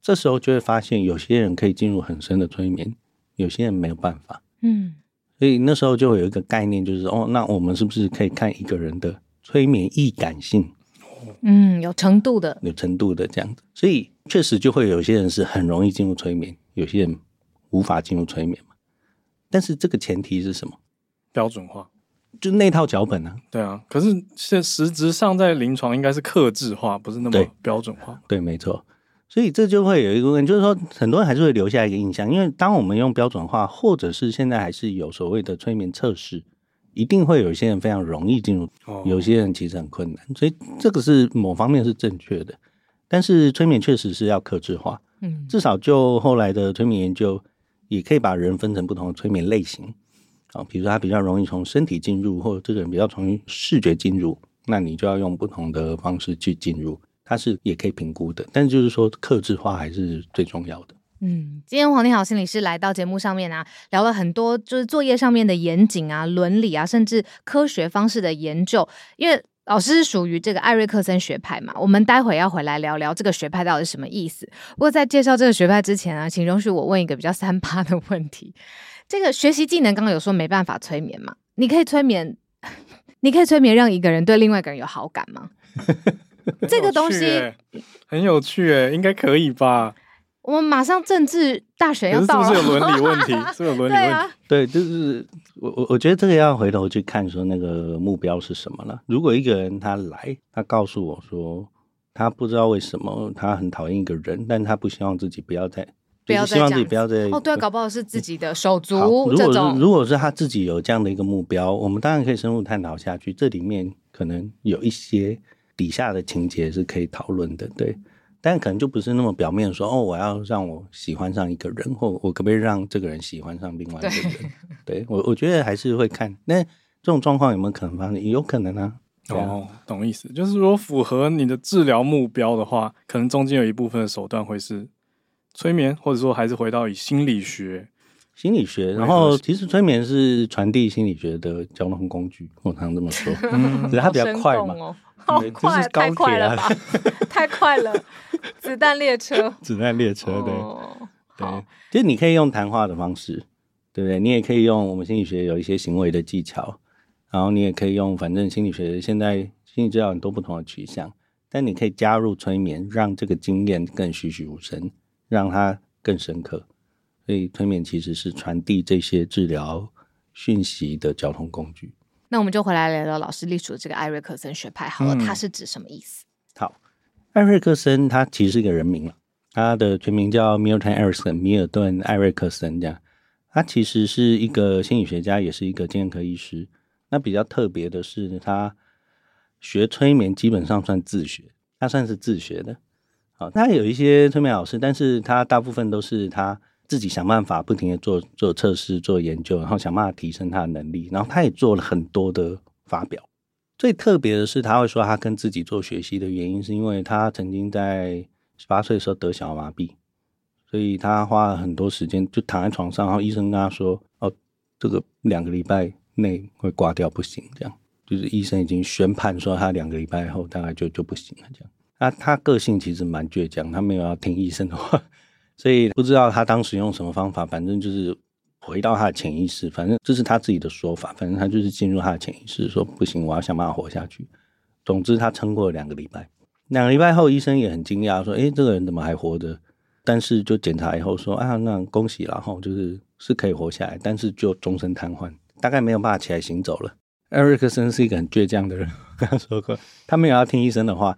S3: 这时候就会发现，有些人可以进入很深的催眠。有些人没有办法，嗯，所以那时候就会有一个概念，就是哦，那我们是不是可以看一个人的催眠易感性？
S2: 嗯，有程度的，
S3: 有程度的这样子。所以确实就会有些人是很容易进入催眠，有些人无法进入催眠嘛。但是这个前提是什么？
S1: 标准化，
S3: 就那套脚本啊。
S1: 对啊，可是现实质上在临床应该是克制化，不是那么标准化。
S3: 对，对，没错。所以这就会有一个问题，就是说很多人还是会留下一个印象，因为当我们用标准化，或者是现在还是有所谓的催眠测试，一定会有一些人非常容易进入，有些人其实很困难。所以这个是某方面是正确的，但是催眠确实是要克制化。嗯，至少就后来的催眠研究，也可以把人分成不同的催眠类型。啊，比如说他比较容易从身体进入，或者这个人比较从视觉进入，那你就要用不同的方式去进入。它是也可以评估的，但就是说，克制化还是最重要的。
S2: 嗯，今天黄庭好心理师来到节目上面啊，聊了很多，就是作业上面的严谨啊、伦理啊，甚至科学方式的研究。因为老师是属于这个艾瑞克森学派嘛，我们待会要回来聊聊这个学派到底是什么意思。不过在介绍这个学派之前啊，请容许我问一个比较三八的问题：这个学习技能刚刚有说没办法催眠嘛？你可以催眠，[laughs] 你可以催眠让一个人对另外一个人有好感吗？[laughs] [laughs] 这个东西
S1: 很有趣诶，应该可以吧？
S2: 我们马上政治大选要到了，
S1: 是不是有伦理问题？[laughs] 是是有伦理问题？对啊，
S3: 对，就是我我我觉得这个要回头去看，说那个目标是什么了。如果一个人他来，他告诉我说，他不知道为什么他很讨厌一个人，但他不希望自己不要再，
S2: 不要
S3: 希望自己不要再
S2: 哦，对，搞不好是自己的手足。
S3: 如果是如果是他自己有这样的一个目标，我们当然可以深入探讨下去。这里面可能有一些底下的情节是可以讨论的，对。但可能就不是那么表面说哦，我要让我喜欢上一个人，或我可不可以让这个人喜欢上另外一个人？对，对我，我觉得还是会看。那这种状况有没有可能发生？也有可能啊。
S1: 哦，懂意思，就是如果符合你的治疗目标的话，可能中间有一部分的手段会是催眠，或者说还是回到以心理学、
S3: 心理学。然后其实催眠是传递心理学的交通工具，我常常这么说，[laughs] 只是它比较快嘛。
S2: 好快，就是、太快了吧！[laughs] 太快了，子弹列车，[laughs]
S3: 子弹列车，对，
S2: 哦、
S3: 对，其实你可以用谈话的方式，对不对？你也可以用我们心理学有一些行为的技巧，然后你也可以用，反正心理学现在心理治疗很多不同的取向，但你可以加入催眠，让这个经验更栩栩如生，让它更深刻。所以，催眠其实是传递这些治疗讯息的交通工具。
S2: 那我们就回来聊聊老师隶属的这个艾瑞克森学派好了，它是指什么意思？
S3: 好，艾瑞克森他其实是一个人名了，他的全名叫 Milton Erickson，米尔顿·艾瑞克森这样。他其实是一个心理学家，也是一个精神科医师。那比较特别的是，他学催眠基本上算自学，他算是自学的。好，他有一些催眠老师，但是他大部分都是他。自己想办法不停的做做测试、做研究，然后想办法提升他的能力。然后他也做了很多的发表。最特别的是，他会说他跟自己做学习的原因，是因为他曾经在十八岁的时候得小儿麻痹，所以他花了很多时间就躺在床上，然后医生跟他说：“哦，这个两个礼拜内会挂掉，不行。”这样就是医生已经宣判说他两个礼拜后大概就就不行了。这样，那他个性其实蛮倔强，他没有要听医生的话。所以不知道他当时用什么方法，反正就是回到他的潜意识，反正这是他自己的说法，反正他就是进入他的潜意识，说不行，我要想办法活下去。总之，他撑过了两个礼拜。两个礼拜后，医生也很惊讶，说：“诶，这个人怎么还活着？”但是就检查以后说：“啊，那恭喜了，然后就是是可以活下来，但是就终身瘫痪，大概没有办法起来行走了。”艾瑞克森是一个很倔强的人，我跟他说过，他没有要听医生的话，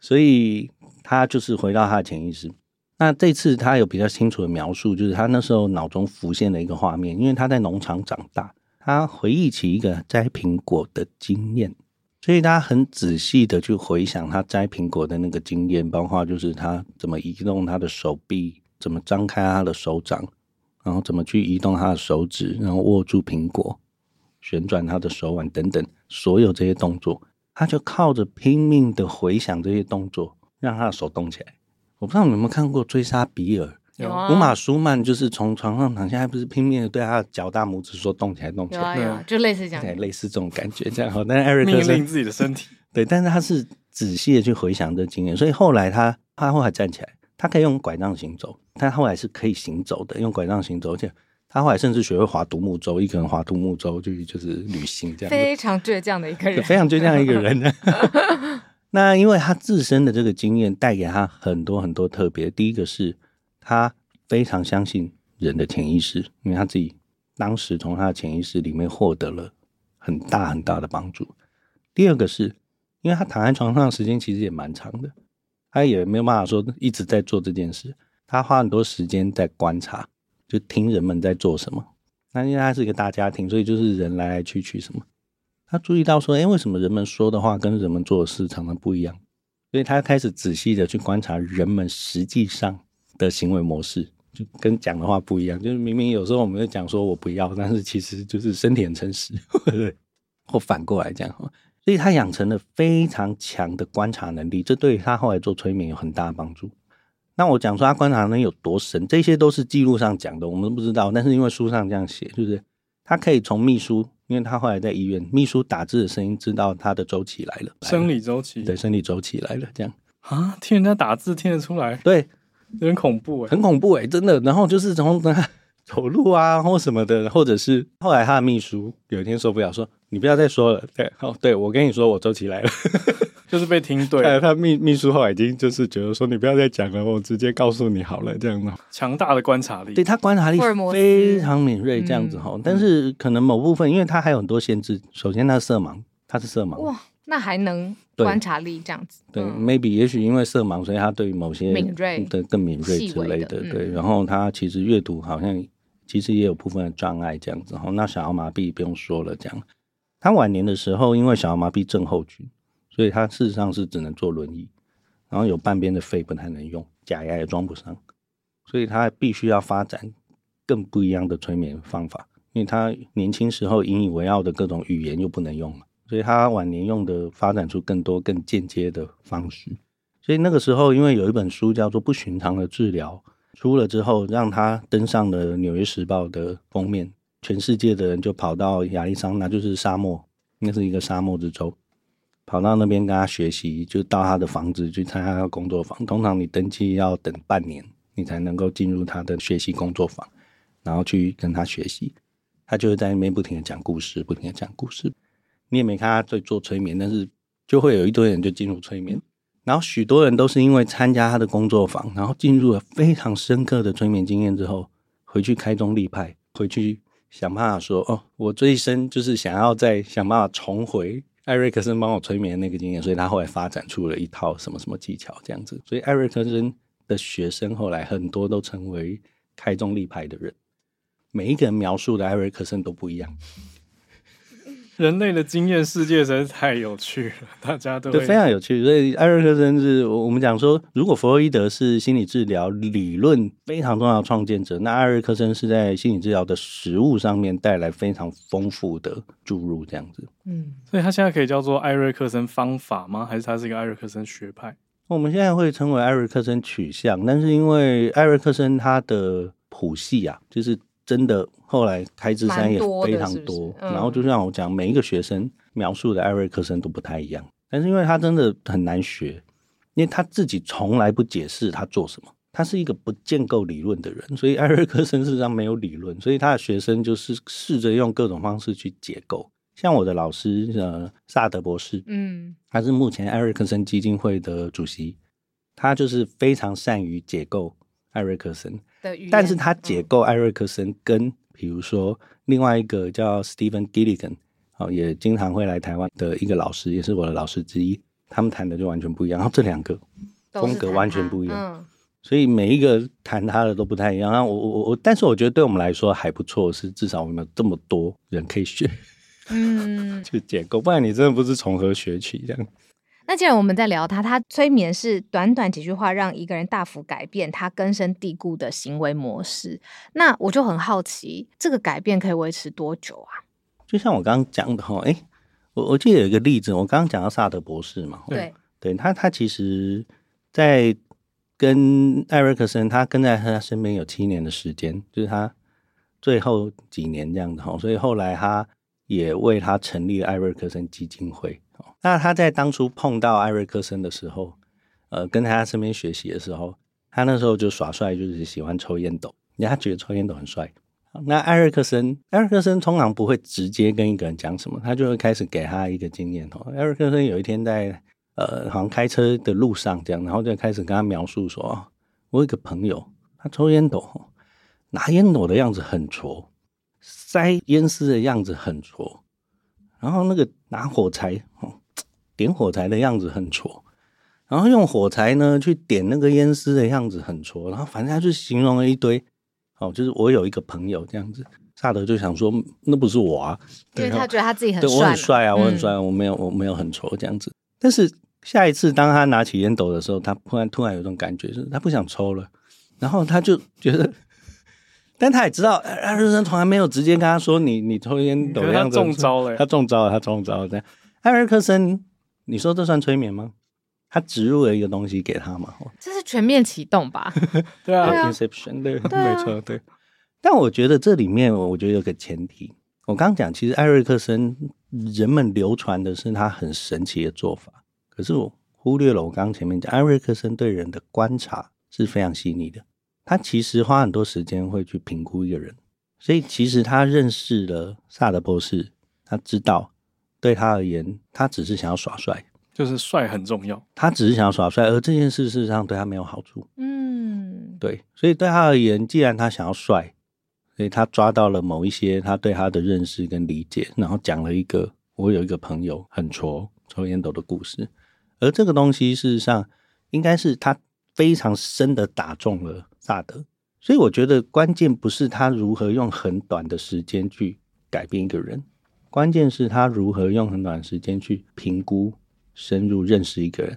S3: 所以他就是回到他的潜意识。那这次他有比较清楚的描述，就是他那时候脑中浮现的一个画面，因为他在农场长大，他回忆起一个摘苹果的经验，所以他很仔细的去回想他摘苹果的那个经验，包括就是他怎么移动他的手臂，怎么张开他的手掌，然后怎么去移动他的手指，然后握住苹果，旋转他的手腕等等，所有这些动作，他就靠着拼命的回想这些动作，让他的手动起来。我不知道你们有没有看过《追杀比尔》？有啊。乌玛舒曼就是从床上躺下来，不是拼命的对他的脚大拇指说动起来，动起来。
S2: 有啊，有啊，就类似这样。
S3: 类似这种感觉，这样好。但是艾瑞克是
S1: 命令自己的身体。[laughs]
S3: 对，但是他是仔细的去回想这经验，所以后来他他后来站起来，他可以用拐杖行走，他后来是可以行走的，用拐杖行走，而且他后来甚至学会划独木舟，一个人划独木舟就就是旅行这样。
S2: 非常倔强的一个人，
S3: 非常倔强的一个人。[laughs] 那因为他自身的这个经验带给他很多很多特别。第一个是他非常相信人的潜意识，因为他自己当时从他的潜意识里面获得了很大很大的帮助。第二个是因为他躺在床上的时间其实也蛮长的，他也没有办法说一直在做这件事，他花很多时间在观察，就听人们在做什么。那因为他是一个大家庭，所以就是人来来去去什么。他注意到说：“哎，为什么人们说的话跟人们做的事常常不一样？”所以他开始仔细的去观察人们实际上的行为模式，就跟讲的话不一样。就是明明有时候我们在讲说我不要，但是其实就是身体很诚实，[laughs] 或反过来讲。所以他养成了非常强的观察能力，这对他后来做催眠有很大的帮助。那我讲说他观察能力有多神，这些都是记录上讲的，我们都不知道。但是因为书上这样写，就是他可以从秘书。因为他后来在医院，秘书打字的声音知道他的周期来了，
S1: 生理周期，
S3: 对，生理周期来了，这样。
S1: 啊，听人家打字听得出来，
S3: 对，
S1: 有点恐怖哎，
S3: 很恐怖哎，真的。然后就是从他走路啊或什么的，或者是后来他的秘书有一天受不了，说你不要再说了，对，哦，对我跟你说我周期来了。
S1: 就是被听对，
S3: 他秘秘书后来已经就是觉得说，你不要再讲了，我直接告诉你好了，这样子。
S1: 强大的观察力，
S3: 对他观察力非常敏锐，这样子哈。但是可能某部分，因为他还有很多限制。首先，他色盲，他是色盲。
S2: 哇，那还能观察力这样子？
S3: 对，对，maybe 也许因为色盲，所以他对于某些
S2: 敏锐
S3: 的更敏锐之类的。对，然后他其实阅读好像其实也有部分的障碍，这样子哈。那小儿麻痹不用说了，这样。他晚年的时候，因为小儿麻痹症候群。所以他事实上是只能坐轮椅，然后有半边的肺不太能用，假牙也装不上，所以他必须要发展更不一样的催眠方法，因为他年轻时候引以为傲的各种语言又不能用了，所以他晚年用的发展出更多更间接的方式。所以那个时候，因为有一本书叫做《不寻常的治疗》出了之后，让他登上了《纽约时报》的封面，全世界的人就跑到亚利桑那，就是沙漠，那是一个沙漠之州。跑到那边跟他学习，就到他的房子去参加他的工作坊。通常你登记要等半年，你才能够进入他的学习工作坊，然后去跟他学习。他就会在那边不停的讲故事，不停的讲故事。你也没看他在做催眠，但是就会有一堆人就进入催眠。然后许多人都是因为参加他的工作坊，然后进入了非常深刻的催眠经验之后，回去开宗立派，回去想办法说：“哦，我这一生就是想要再想办法重回。”艾瑞克森帮我催眠那个经验，所以他后来发展出了一套什么什么技巧这样子。所以艾瑞克森的学生后来很多都成为开宗立派的人，每一个人描述的艾瑞克森都不一样。
S1: 人类的经验世界实在是太有趣了，大家都
S3: 对非常有趣。所以艾瑞克森是我们讲说，如果弗洛伊德是心理治疗理论非常重要的创建者，那艾瑞克森是在心理治疗的实物上面带来非常丰富的注入，这样子。
S1: 嗯，所以他现在可以叫做艾瑞克森方法吗？还是他是一个艾瑞克森学派？
S3: 我们现在会称为艾瑞克森取向，但是因为艾瑞克森他的谱系啊，就是。真的，后来开智山也非常多，多是是嗯、然后就像我讲，每一个学生描述的艾瑞克森都不太一样。但是因为他真的很难学，因为他自己从来不解释他做什么，他是一个不建构理论的人，所以艾瑞克森事实上没有理论，所以他的学生就是试着用各种方式去解构。像我的老师呃萨德博士，嗯，他是目前艾瑞克森基金会的主席，他就是非常善于解构艾瑞克森。但是他解构艾瑞克森跟比如说另外一个叫 Stephen Gilligan，哦，也经常会来台湾的一个老师，也是我的老师之一，他们谈的就完全不一样。然后这两个风格完全不一样，嗯、所以每一个谈他的都不太一样。然后我我我，但是我觉得对我们来说还不错，是至少我们有这么多人可以学，嗯，[laughs] 去解构，不然你真的不知从何学起这样。
S2: 那既然我们在聊他，他催眠是短短几句话让一个人大幅改变他根深蒂固的行为模式，那我就很好奇，这个改变可以维持多久啊？
S3: 就像我刚刚讲的哈，哎，我我记得有一个例子，我刚刚讲到萨德博士嘛，
S2: 对，
S3: 对他他其实，在跟艾瑞克森，他跟在他身边有七年的时间，就是他最后几年这样子哈，所以后来他也为他成立了艾瑞克森基金会。那他在当初碰到艾瑞克森的时候，呃，跟他身边学习的时候，他那时候就耍帅，就是喜欢抽烟斗，人家觉得抽烟斗很帅。那艾瑞克森，艾瑞克森通常不会直接跟一个人讲什么，他就会开始给他一个经验哦。艾瑞克森有一天在呃，好像开车的路上这样，然后就开始跟他描述说，我有一个朋友，他抽烟斗，拿烟斗的样子很挫，塞烟丝的样子很挫，然后那个拿火柴点火柴的样子很挫，然后用火柴呢去点那个烟丝的样子很挫，然后反正他就形容了一堆，哦，就是我有一个朋友这样子，萨德就想说那不是我啊，
S2: 因为他觉得他自己很
S3: 帅，我很帅啊，我很帅，我没有我没有很挫这样子。但是下一次当他拿起烟斗的时候，他突然突然有种感觉，就是他不想抽了，然后他就觉得，[laughs] 但他也知道艾瑞克森从来没有直接跟他说你你抽烟斗的样子，
S1: 他中招了，
S3: 他中招了，他中招了，这样艾瑞克森。你说这算催眠吗？他植入了一个东西给他嘛？
S2: 这是全面启动吧？[laughs]
S1: 对啊
S3: ，Inception，对，[laughs] 没错，对。但我觉得这里面，我觉得有个前提，我刚刚讲，其实艾瑞克森人们流传的是他很神奇的做法，可是我忽略了我刚刚前面讲，艾瑞克森对人的观察是非常细腻的。他其实花很多时间会去评估一个人，所以其实他认识了萨德博士，他知道对他而言，他只是想要耍帅，
S1: 就是帅很重要。
S3: 他只是想要耍帅，而这件事事实上对他没有好处。
S2: 嗯，
S3: 对，所以对他而言，既然他想要帅。所以他抓到了某一些他对他的认识跟理解，然后讲了一个我有一个朋友很挫抽烟斗的故事，而这个东西事实上应该是他非常深的打中了萨德，所以我觉得关键不是他如何用很短的时间去改变一个人，关键是他如何用很短的时间去评估、深入认识一个人，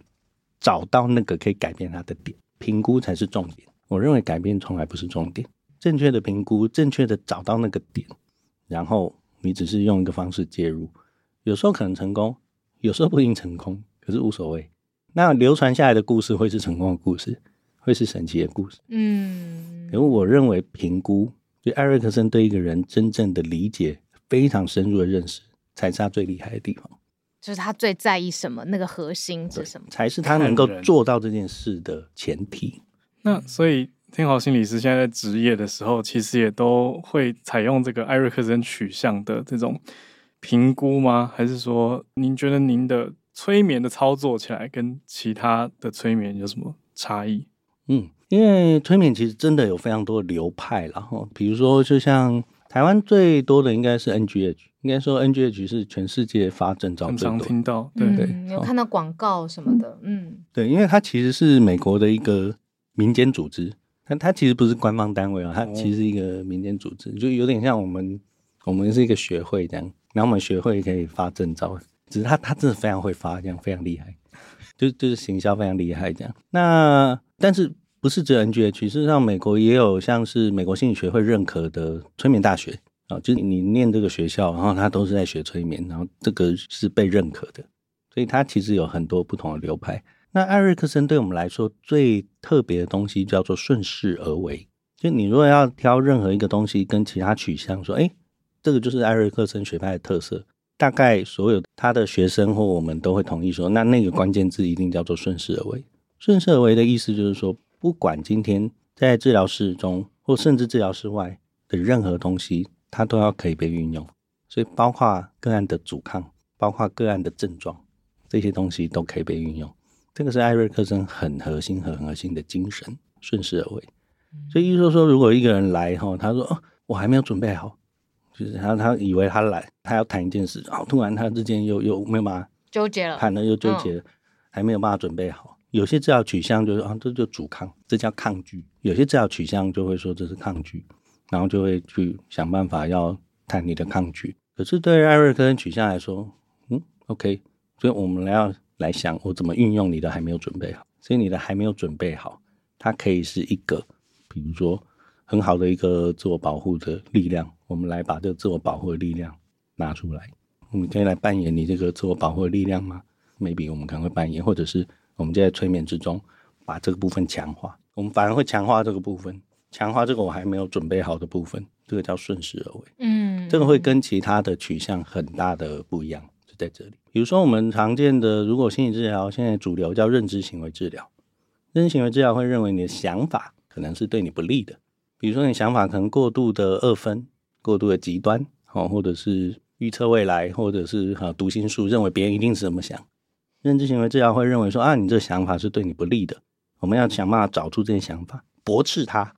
S3: 找到那个可以改变他的点，评估才是重点。我认为改变从来不是重点。正确的评估，正确的找到那个点，然后你只是用一个方式介入，有时候可能成功，有时候不一定成功，可是无所谓。那流传下来的故事会是成功的故事，会是神奇的故事。
S2: 嗯，
S3: 因为我认为评估，就艾瑞克森对一个人真正的理解，非常深入的认识，才是他最厉害的地方。
S2: 就是他最在意什么，那个核心是什么，
S3: 才是他能够做到这件事的前提。
S1: 那所以。天豪心理师现在在职业的时候，其实也都会采用这个艾瑞克森取向的这种评估吗？还是说，您觉得您的催眠的操作起来跟其他的催眠有什么差异？
S3: 嗯，因为催眠其实真的有非常多的流派，然后比如说，就像台湾最多的应该是 NGH，应该说 NGH 是全世界发证照最多，
S1: 常听到，对对，
S2: 嗯、有看到广告什么的，嗯，
S3: 对，因为它其实是美国的一个民间组织。但它其实不是官方单位啊，它其实是一个民间组织，就有点像我们，我们是一个学会这样，然后我们学会可以发证照，只是他他真的非常会发，这样非常厉害，就就是行销非常厉害这样。那但是不是只有 NGH，事实上美国也有像是美国心理学会认可的催眠大学啊，就是你念这个学校，然后他都是在学催眠，然后这个是被认可的，所以它其实有很多不同的流派。那艾瑞克森对我们来说最特别的东西叫做顺势而为。就你如果要挑任何一个东西跟其他取向说，哎，这个就是艾瑞克森学派的特色，大概所有他的学生或我们都会同意说，那那个关键字一定叫做顺势而为。顺势而为的意思就是说，不管今天在治疗室中或甚至治疗室外的任何东西，它都要可以被运用。所以包括个案的阻抗，包括个案的症状，这些东西都可以被运用。这个是艾瑞克森很核心、很核心的精神，顺势而为。所以，意思说，说，如果一个人来哈，他说：“哦，我还没有准备好。”就是他他以为他来，他要谈一件事，然后突然他之间又又没有办法
S2: 纠结了，
S3: 谈了又纠结了，还没有办法准备好。有些治疗取向就是啊，这就阻抗，这叫抗拒；有些治疗取向就会说这是抗拒，然后就会去想办法要谈你的抗拒。可是对于艾瑞克森取向来说，嗯，OK，所以我们来要。来想我怎么运用你的还没有准备好，所以你的还没有准备好，它可以是一个，比如说很好的一个自我保护的力量。我们来把这个自我保护的力量拿出来，我们可以来扮演你这个自我保护的力量吗？Maybe 我们可能会扮演，或者是我们就在催眠之中把这个部分强化。我们反而会强化这个部分，强化这个我还没有准备好的部分，这个叫顺势而为。嗯，这个会跟其他的取向很大的不一样。就在这里，比如说我们常见的，如果心理治疗现在主流叫认知行为治疗，认知行为治疗会认为你的想法可能是对你不利的，比如说你想法可能过度的二分、过度的极端，哦，或者是预测未来，或者是哈读心术，认为别人一定是怎么想。认知行为治疗会认为说啊，你这个想法是对你不利的，我们要想办法找出这些想法，驳斥它，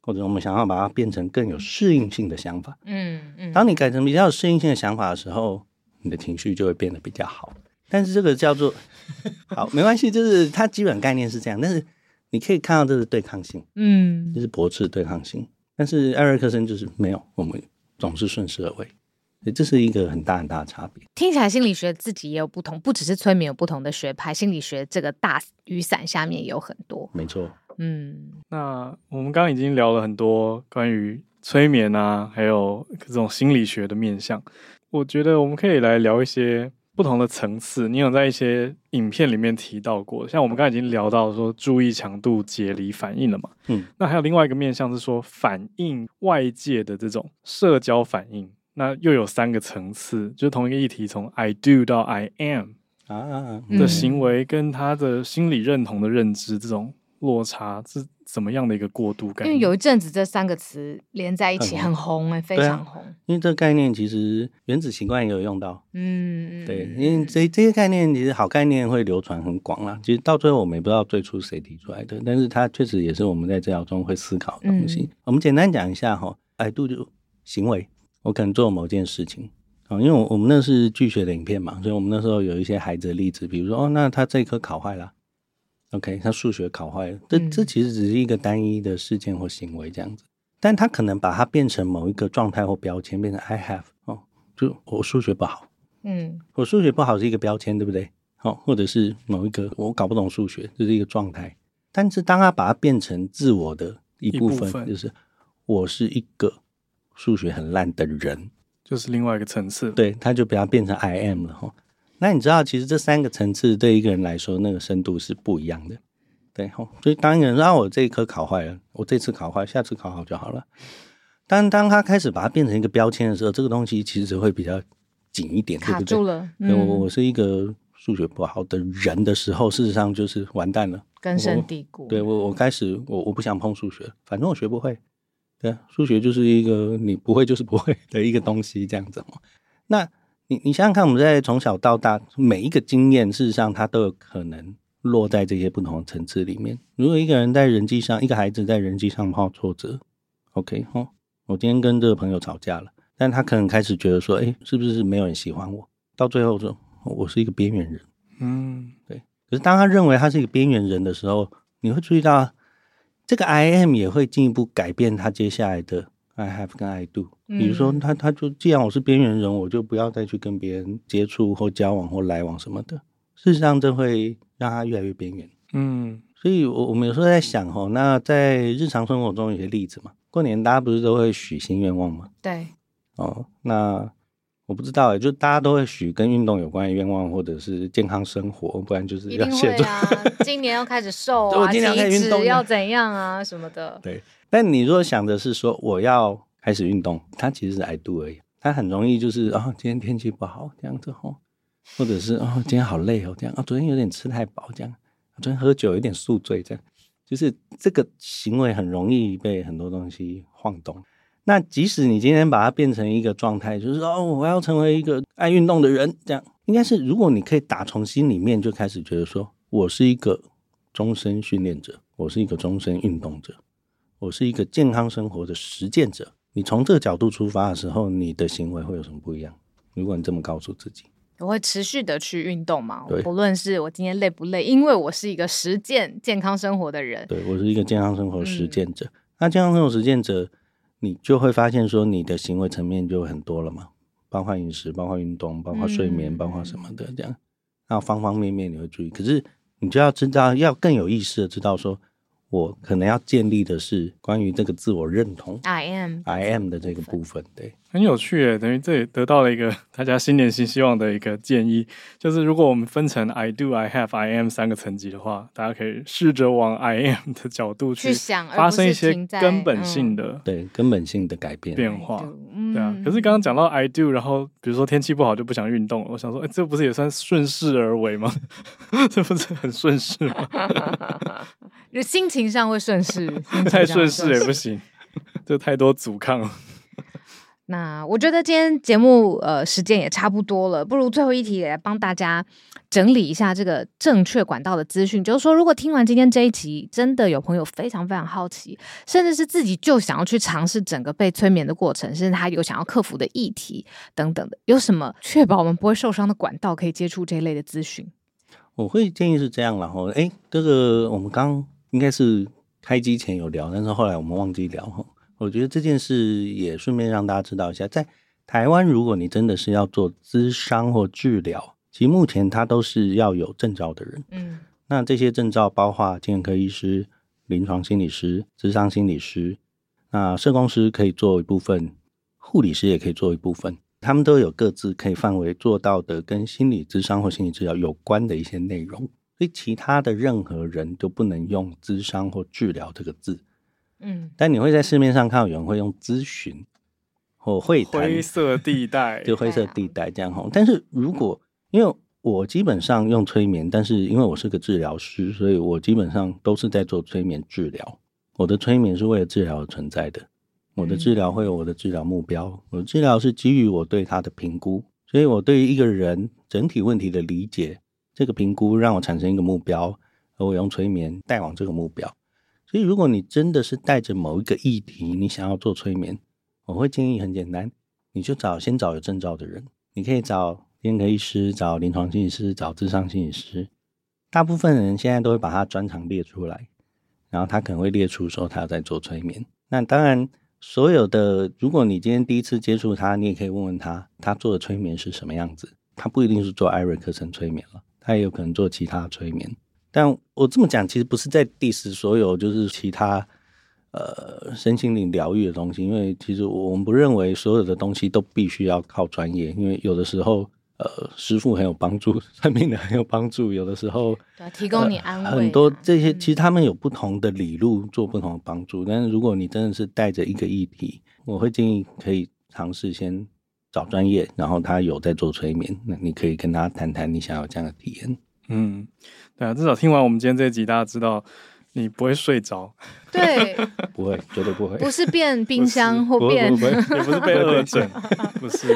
S3: 或者我们想要把它变成更有适应性的想法。嗯嗯，当你改成比较有适应性的想法的时候。你的情绪就会变得比较好，但是这个叫做 [laughs] 好没关系，就是它基本概念是这样。但是你可以看到这是对抗性，嗯，就是驳斥对抗性。但是艾瑞克森就是没有，我们总是顺势而为，所以这是一个很大很大的差别。
S2: 听起来心理学自己也有不同，不只是催眠有不同的学派，心理学这个大雨伞下面也有很多。
S3: 没错，
S1: 嗯，那我们刚刚已经聊了很多关于催眠啊，还有这种心理学的面向。我觉得我们可以来聊一些不同的层次。你有在一些影片里面提到过，像我们刚才已经聊到说注意强度解离反应了嘛？嗯，那还有另外一个面向是说反映外界的这种社交反应，那又有三个层次，就同一个议题，从 I do 到 I am 啊的行为，跟他的心理认同的认知，这种落差是怎么样的一个过渡感？
S2: 因为有一阵子这三个词连在一起很红哎、欸，非常红。
S3: 因为这个概念其实原子习惯也有用到，嗯，对，因为这这些概念其实好概念会流传很广啦。其实到最后我们也不知道最初谁提出来的，但是它确实也是我们在治疗中会思考的东西。嗯、我们简单讲一下哈，I do 就行为。我可能做某件事情，啊，因为我我们那是剧学的影片嘛，所以我们那时候有一些孩子的例子，比如说哦，那他这一科考坏了，OK，他数学考坏了，这这其实只是一个单一的事件或行为这样子，但他可能把它变成某一个状态或标签，变成 I have 哦，就我数学不好，嗯，我数学不好是一个标签，对不对？好，或者是某一个我搞不懂数学，这是一个状态，但是当他把它变成自我的一部分，部分就是我是一个。数学很烂的人，
S1: 就是另外一个层次。
S3: 对，他就不要变成 I am 了哈。那你知道，其实这三个层次对一个人来说，那个深度是不一样的。对哈，所以当一个人说啊，我这一科考坏了，我这次考坏，下次考好就好了。但当他开始把它变成一个标签的时候，这个东西其实会比较紧一点，
S2: 卡住了。
S3: 对不对？嗯、我我是一个数学不好的人的时候，事实上就是完蛋了，
S2: 根深蒂固。
S3: 对我，我开始我我不想碰数学，反正我学不会。对，数学就是一个你不会就是不会的一个东西，这样子嘛。那你你想想看，我们在从小到大每一个经验，事实上它都有可能落在这些不同的层次里面。如果一个人在人际上，一个孩子在人际上碰到挫折，OK，哦，我今天跟这个朋友吵架了，但他可能开始觉得说，哎，是不是没有人喜欢我？到最后说，我是一个边缘人。嗯，对。可是当他认为他是一个边缘人的时候，你会注意到。这个 I am 也会进一步改变他接下来的 I have 跟 I do。比如说他，他他就既然我是边缘人，我就不要再去跟别人接触或交往或来往什么的。事实上，这会让他越来越边缘。嗯，所以我我们有时候在想哦，那在日常生活中有些例子嘛，过年大家不是都会许新愿望吗？
S2: 对。
S3: 哦，那。我不知道哎，就大家都会许跟运动有关的愿望，或者是健康生活，不然就是要写作。
S2: 啊，今年要开始瘦 [laughs] 啊，体脂要怎样啊什么的。
S3: 对，但你如果想的是说我要开始运动，它其实是 I do 而已。它很容易就是啊、哦，今天天气不好这样子哦，或者是啊、哦，今天好累哦这样啊、哦，昨天有点吃太饱这样，昨天喝酒有点宿醉这样，就是这个行为很容易被很多东西晃动。那即使你今天把它变成一个状态，就是说哦，我要成为一个爱运动的人，这样应该是，如果你可以打从心里面就开始觉得说，我是一个终身训练者，我是一个终身运动者，我是一个健康生活的实践者。你从这个角度出发的时候，你的行为会有什么不一样？如果你这么告诉自己，
S2: 我会持续的去运动嘛？对，不论是我今天累不累，因为我是一个实践健康生活的人。
S3: 对，我是一个健康生活实践者。嗯、那健康生活实践者。你就会发现说，你的行为层面就很多了嘛，包括饮食，包括运动，包括睡眠，包括什么的这样，那方方面面你会注意。可是你就要知道，要更有意识的知道说。我可能要建立的是关于这个自我认同，I am I am 的这个部分，对，
S1: 很有趣诶，等于这也得到了一个 [laughs] 大家新年新希望的一个建议，就是如果我们分成 I do I have I am 三个层级的话，大家可以试着往 I am 的角度去想，发生一些根本性的
S3: 对根本性的改变
S1: 变化，对啊。可是刚刚讲到 I do，然后比如说天气不好就不想运动，我想说，哎，这不是也算顺势而为吗？[laughs] 这不是很顺势吗？[laughs]
S2: 就心情上会顺势，
S1: 太顺势也不行，这太多阻抗。
S2: 那我觉得今天节目呃时间也差不多了，不如最后一题也来帮大家整理一下这个正确管道的资讯。就是说，如果听完今天这一集，真的有朋友非常非常好奇，甚至是自己就想要去尝试整个被催眠的过程，甚至他有想要克服的议题等等的，有什么确保我们不会受伤的管道可以接触这一类的资讯？
S3: 我会建议是这样，然后哎，这个我们刚。应该是开机前有聊，但是后来我们忘记聊哈。我觉得这件事也顺便让大家知道一下，在台湾，如果你真的是要做咨商或治疗，其实目前它都是要有证照的人。嗯，那这些证照包括精神科医师、临床心理师、咨商心理师，那社工师可以做一部分，护理师也可以做一部分，他们都有各自可以范围做到的跟心理咨商或心理治疗有关的一些内容。所以其他的任何人都不能用咨商或治疗这个字，嗯，但你会在市面上看到有人会用咨询，或会谈
S1: 灰色地带，[laughs]
S3: 就灰色地带这样吼。但是如果因为我基本上用催眠，但是因为我是个治疗师，所以我基本上都是在做催眠治疗。我的催眠是为了治疗而存在的，我的治疗会有我的治疗目标，我的治疗是基于我对他的评估，所以我对于一个人整体问题的理解，这个评估让我产生一个目标，而我用催眠带往这个目标。所以如果你真的是带着某一个议题，你想要做催眠，我会建议很简单，你就找先找有证照的人，你可以找。眼科医师，找临床心理师，找智商心理师，大部分人现在都会把他专长列出来，然后他可能会列出说他要在做催眠。那当然，所有的，如果你今天第一次接触他，你也可以问问他，他做的催眠是什么样子。他不一定是做艾瑞克森催眠了，他也有可能做其他催眠。但我这么讲，其实不是在 diss 所有就是其他呃身心灵疗愈的东西，因为其实我们不认为所有的东西都必须要靠专业，因为有的时候。呃，师傅很有帮助，算命的很有帮助。有的时候，
S2: 对，提供你安慰、啊
S3: 呃。很多这些其实他们有不同的理路做不同的帮助。嗯、但是如果你真的是带着一个议题，我会建议可以尝试先找专业，然后他有在做催眠，那你可以跟他谈谈你想要这样的体验。
S1: 嗯，对啊，至少听完我们今天这一集，大家知道。你不会睡着，
S2: 对，[laughs]
S3: 不会，绝对不会，
S2: 不是变 [laughs] 冰箱或变，
S1: 不，不，不，也不是被恶整，不 [laughs] 是，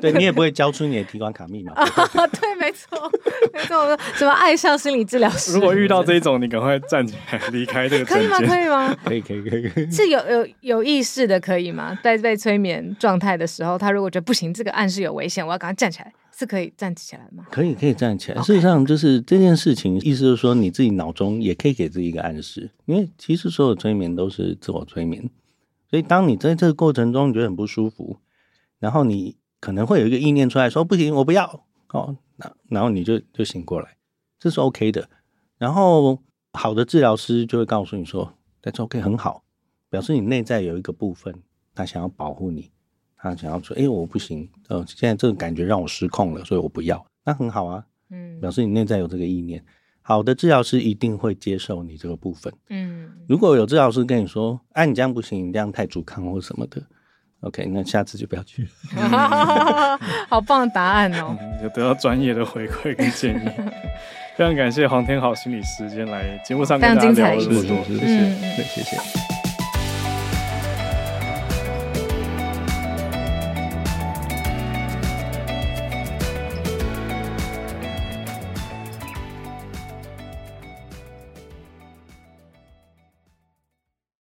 S3: 对，你也不会交出你的提款卡密码，
S2: 对，没错，没错，什么爱上心理治疗师，
S1: 如果遇到这种，你赶快站起来离开这个，
S2: 可以吗？可以吗？
S3: 可以，可以，可以，可以，
S2: 是有有有意识的，可以吗？在被催眠状态的时候，他如果觉得不行，这个暗示有危险，我要赶快站起来。是可以站起来吗？
S3: 可以，可以站起来。事实上，就是这件事情，意思就是说，你自己脑中也可以给自己一个暗示，因为其实所有催眠都是自我催眠。所以，当你在这个过程中你觉得很不舒服，然后你可能会有一个意念出来说：“不行，我不要。”哦，那然后你就就醒过来，这是 OK 的。然后，好的治疗师就会告诉你说：“That's OK，很好，表示你内在有一个部分，他想要保护你。”他想要说：“哎、欸，我不行，呃，现在这个感觉让我失控了，所以我不要。”那很好啊，嗯，表示你内在有这个意念。好的治疗师一定会接受你这个部分，嗯。如果有治疗师跟你说：“哎、啊，你这样不行，你这样太阻抗或什么的。”OK，那下次就不要去。嗯、[laughs]
S2: 好棒的答案哦，
S1: 有、嗯、得到专业的回馈跟建议。[laughs] 非常感谢黄天好心理师今天来节目上跟大家聊了这么多，谢谢，对，谢谢。